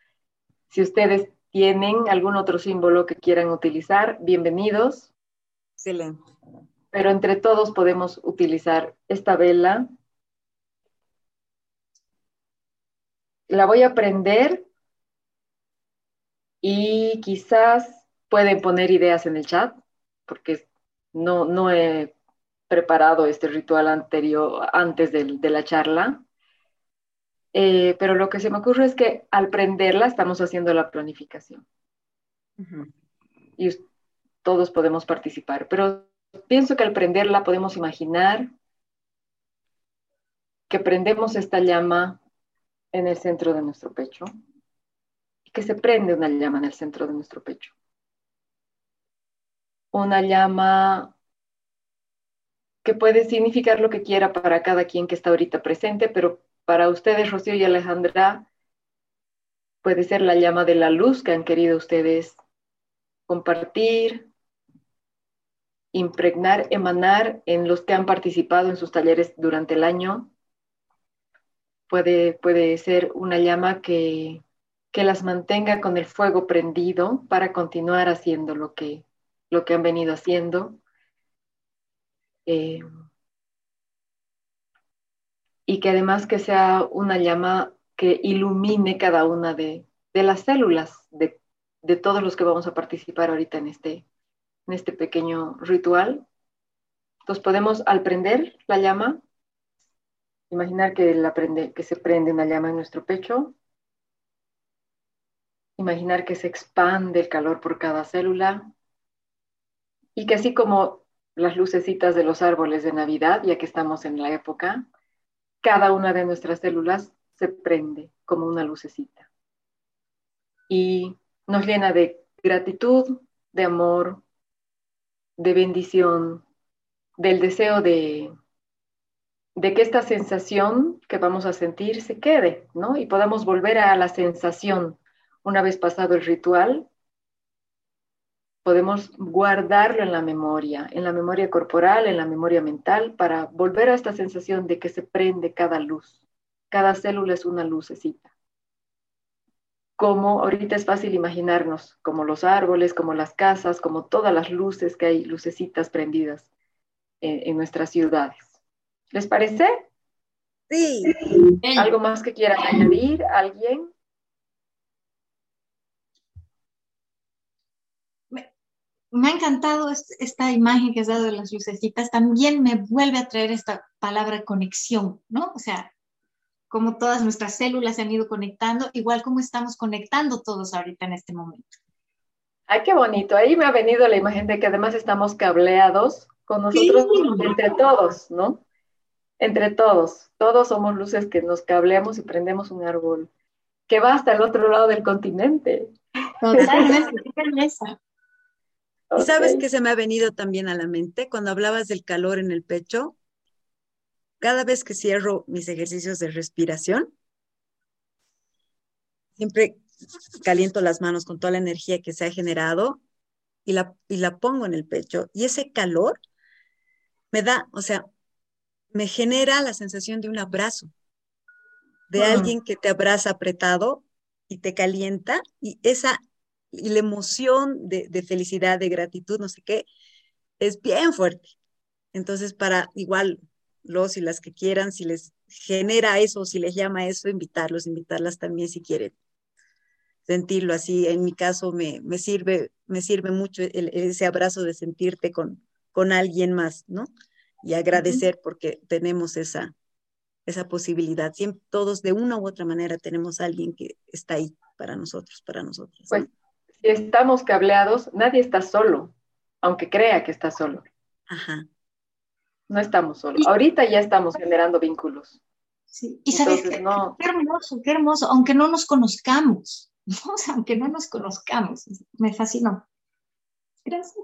Si ustedes tienen algún otro símbolo que quieran utilizar, bienvenidos. Excelente pero entre todos podemos utilizar esta vela. La voy a prender y quizás pueden poner ideas en el chat, porque no, no he preparado este ritual anterior, antes de, la charla. Eh, pero lo que se me ocurre es que al prenderla estamos haciendo la planificación. Y todos podemos participar. Pero pienso que al prenderla podemos imaginar que prendemos esta llama en el centro de nuestro pecho y que se prende una llama en el centro de nuestro pecho. Una llama que puede significar lo que quiera para cada quien que está ahorita presente, pero para ustedes, Rocío y Alejandra, puede ser la llama de la luz que han querido ustedes compartir, impregnar, emanar en los que han participado en sus talleres durante el año. Puede, puede ser una llama que, que las mantenga con el fuego prendido para continuar haciendo lo que, lo que han venido haciendo. Eh, y que además que sea una llama que ilumine cada una de, de las células de, de, todos los que vamos a participar ahorita en este, en este pequeño ritual. Entonces podemos, al prender la llama, imaginar que, la prende, que se prende una llama en nuestro pecho, imaginar que se expande el calor por cada célula. Y que así como las lucecitas de los árboles de Navidad, ya que estamos en la época, cada una de nuestras células se prende como una lucecita. Y nos llena de gratitud, de amor, de bendición, del deseo de, de que esta sensación que vamos a sentir se quede, ¿no? Y podamos volver a la sensación una vez pasado el ritual, podemos guardarlo en la memoria, en la memoria corporal, en la memoria mental, para volver a esta sensación de que se prende cada luz. Cada célula es una lucecita. Como ahorita es fácil imaginarnos, como los árboles, como las casas, como todas las luces que hay, lucecitas prendidas en, en nuestras ciudades. ¿Les parece? Sí. ¿Algo más que quieran añadir? ¿Alguien? me ha encantado esta imagen que has dado de las lucecitas. También me vuelve a traer esta palabra conexión, ¿no? O sea, como todas nuestras células se han ido conectando, igual como estamos conectando todos ahorita en este momento. Ay, qué bonito. Ahí me ha venido la imagen de que además estamos cableados con nosotros entre todos, ¿no? Entre todos. Todos somos luces que nos cableamos y prendemos un árbol que va hasta el otro lado del continente. Totalmente, qué belleza. ¿Y sabes qué se me ha venido también a la mente? Cuando hablabas del calor en el pecho, cada vez que cierro mis ejercicios de respiración, siempre caliento las manos con toda la energía que se ha generado y la, y la pongo en el pecho. Y ese calor me da, o sea, me genera la sensación de un abrazo, de alguien que te abraza apretado y te calienta y esa y la emoción de, de, felicidad, de gratitud, no sé qué, es bien fuerte. Entonces, para igual los y las que quieran, si les genera eso, si les llama eso, invitarlos, invitarlas también si quieren sentirlo así. En mi caso me, me sirve, me sirve mucho ese abrazo de sentirte con, con alguien más, ¿no? Y agradecer porque tenemos esa, esa posibilidad. Siempre, todos de una u otra manera tenemos a alguien que está ahí para nosotros, para nosotros. Pues si estamos cableados, nadie está solo, aunque crea que está solo. Ajá. No estamos solos. Ahorita ya estamos generando vínculos. Sí. Y sabes qué, no... qué hermoso, qué hermoso, aunque no nos conozcamos, o sea, aunque no nos conozcamos, me fascinó. Gracias.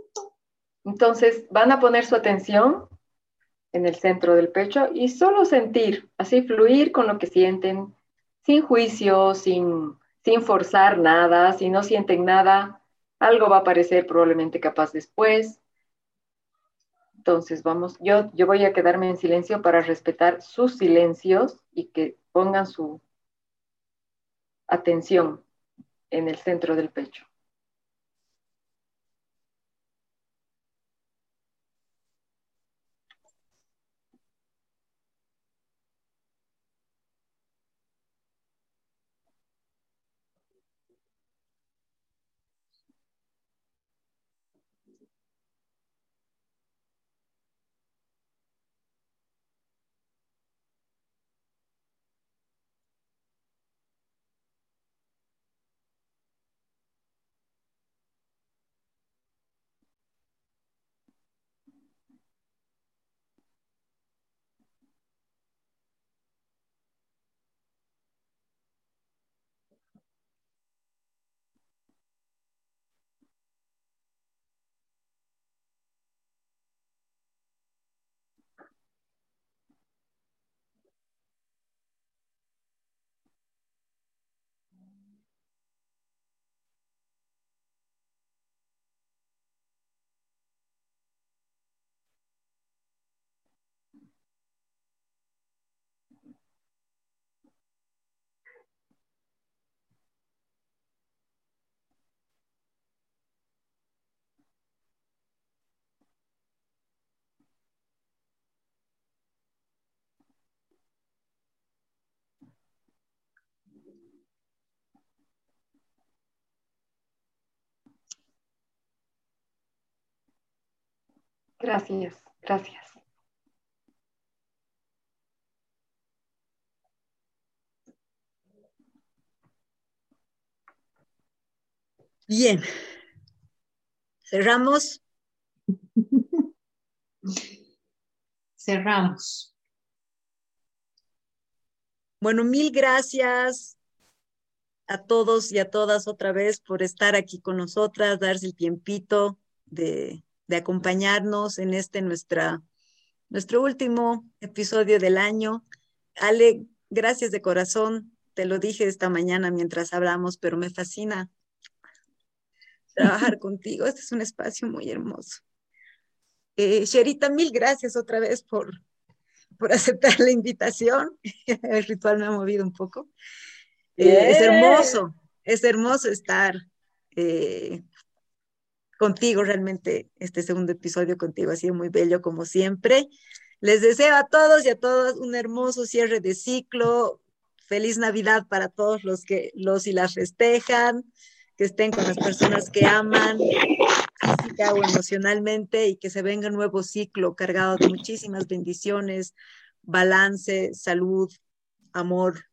Entonces, van a poner su atención en el centro del pecho y solo sentir, así fluir con lo que sienten, sin juicio, sin sin forzar nada, si no sienten nada, algo va a aparecer probablemente capaz después. Entonces, vamos, yo, yo voy a quedarme en silencio para respetar sus silencios y que pongan su atención en el centro del pecho. Gracias, gracias. Bien. Cerramos. Cerramos. Bueno, mil gracias a todos y a todas otra vez por estar aquí con nosotras, darse el tiempito de de acompañarnos en este nuestra, nuestro último episodio del año. Ale, gracias de corazón. Te lo dije esta mañana mientras hablamos, pero me fascina. trabajar contigo. Este es un espacio muy hermoso. Eh, Sherita, mil gracias otra vez por, por aceptar la invitación. El ritual me ha movido un poco. Eh, es hermoso, es hermoso estar eh, contigo, realmente este segundo episodio contigo ha sido muy bello como siempre. Les deseo a todos y a todas un hermoso cierre de ciclo. Feliz Navidad para todos los que los y las festejan, que estén con las personas que aman, física o emocionalmente, y que se venga un nuevo ciclo cargado de muchísimas bendiciones, balance, salud, amor,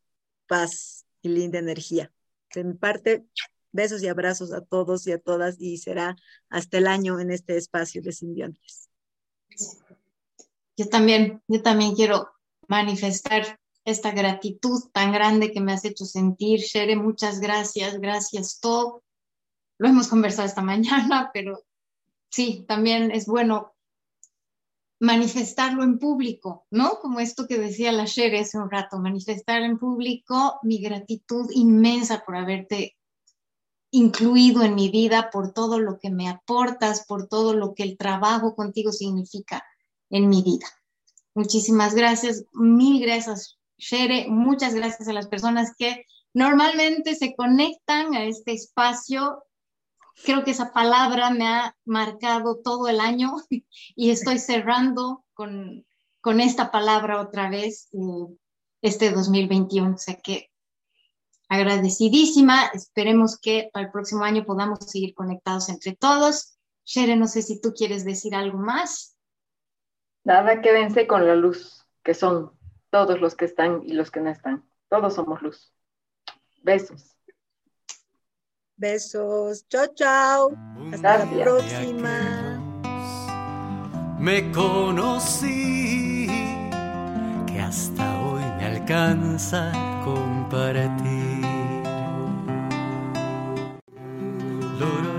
paz y linda energía. De mi parte, Besos y abrazos a todos y a todas y será hasta el año en este espacio de simbiontes. Yo también, yo también quiero manifestar esta gratitud tan grande que me has hecho sentir. Shere, muchas gracias, gracias todo. Lo hemos conversado esta mañana, pero sí, también es bueno manifestarlo en público, ¿no? Como esto que decía la Shere hace un rato, manifestar en público mi gratitud inmensa por haberte incluido en mi vida, por todo lo que me aportas, por todo lo que el trabajo contigo significa en mi vida. Muchísimas gracias, mil gracias, Shere, muchas gracias a las personas que normalmente se conectan a este espacio. Creo que esa palabra me ha marcado todo el año y estoy cerrando con, con esta palabra otra vez eh, este 2021. O sea que agradecidísima. Esperemos que para el próximo año podamos seguir conectados entre todos. Shere, no sé si tú quieres decir algo más. Nada, quédense con la luz, que son todos los que están y los que no están. Todos somos luz. Besos. Besos. Chao, chao. Hasta la próxima. Me conocí que hasta hoy me alcanza compartir. Lo, lo, lo.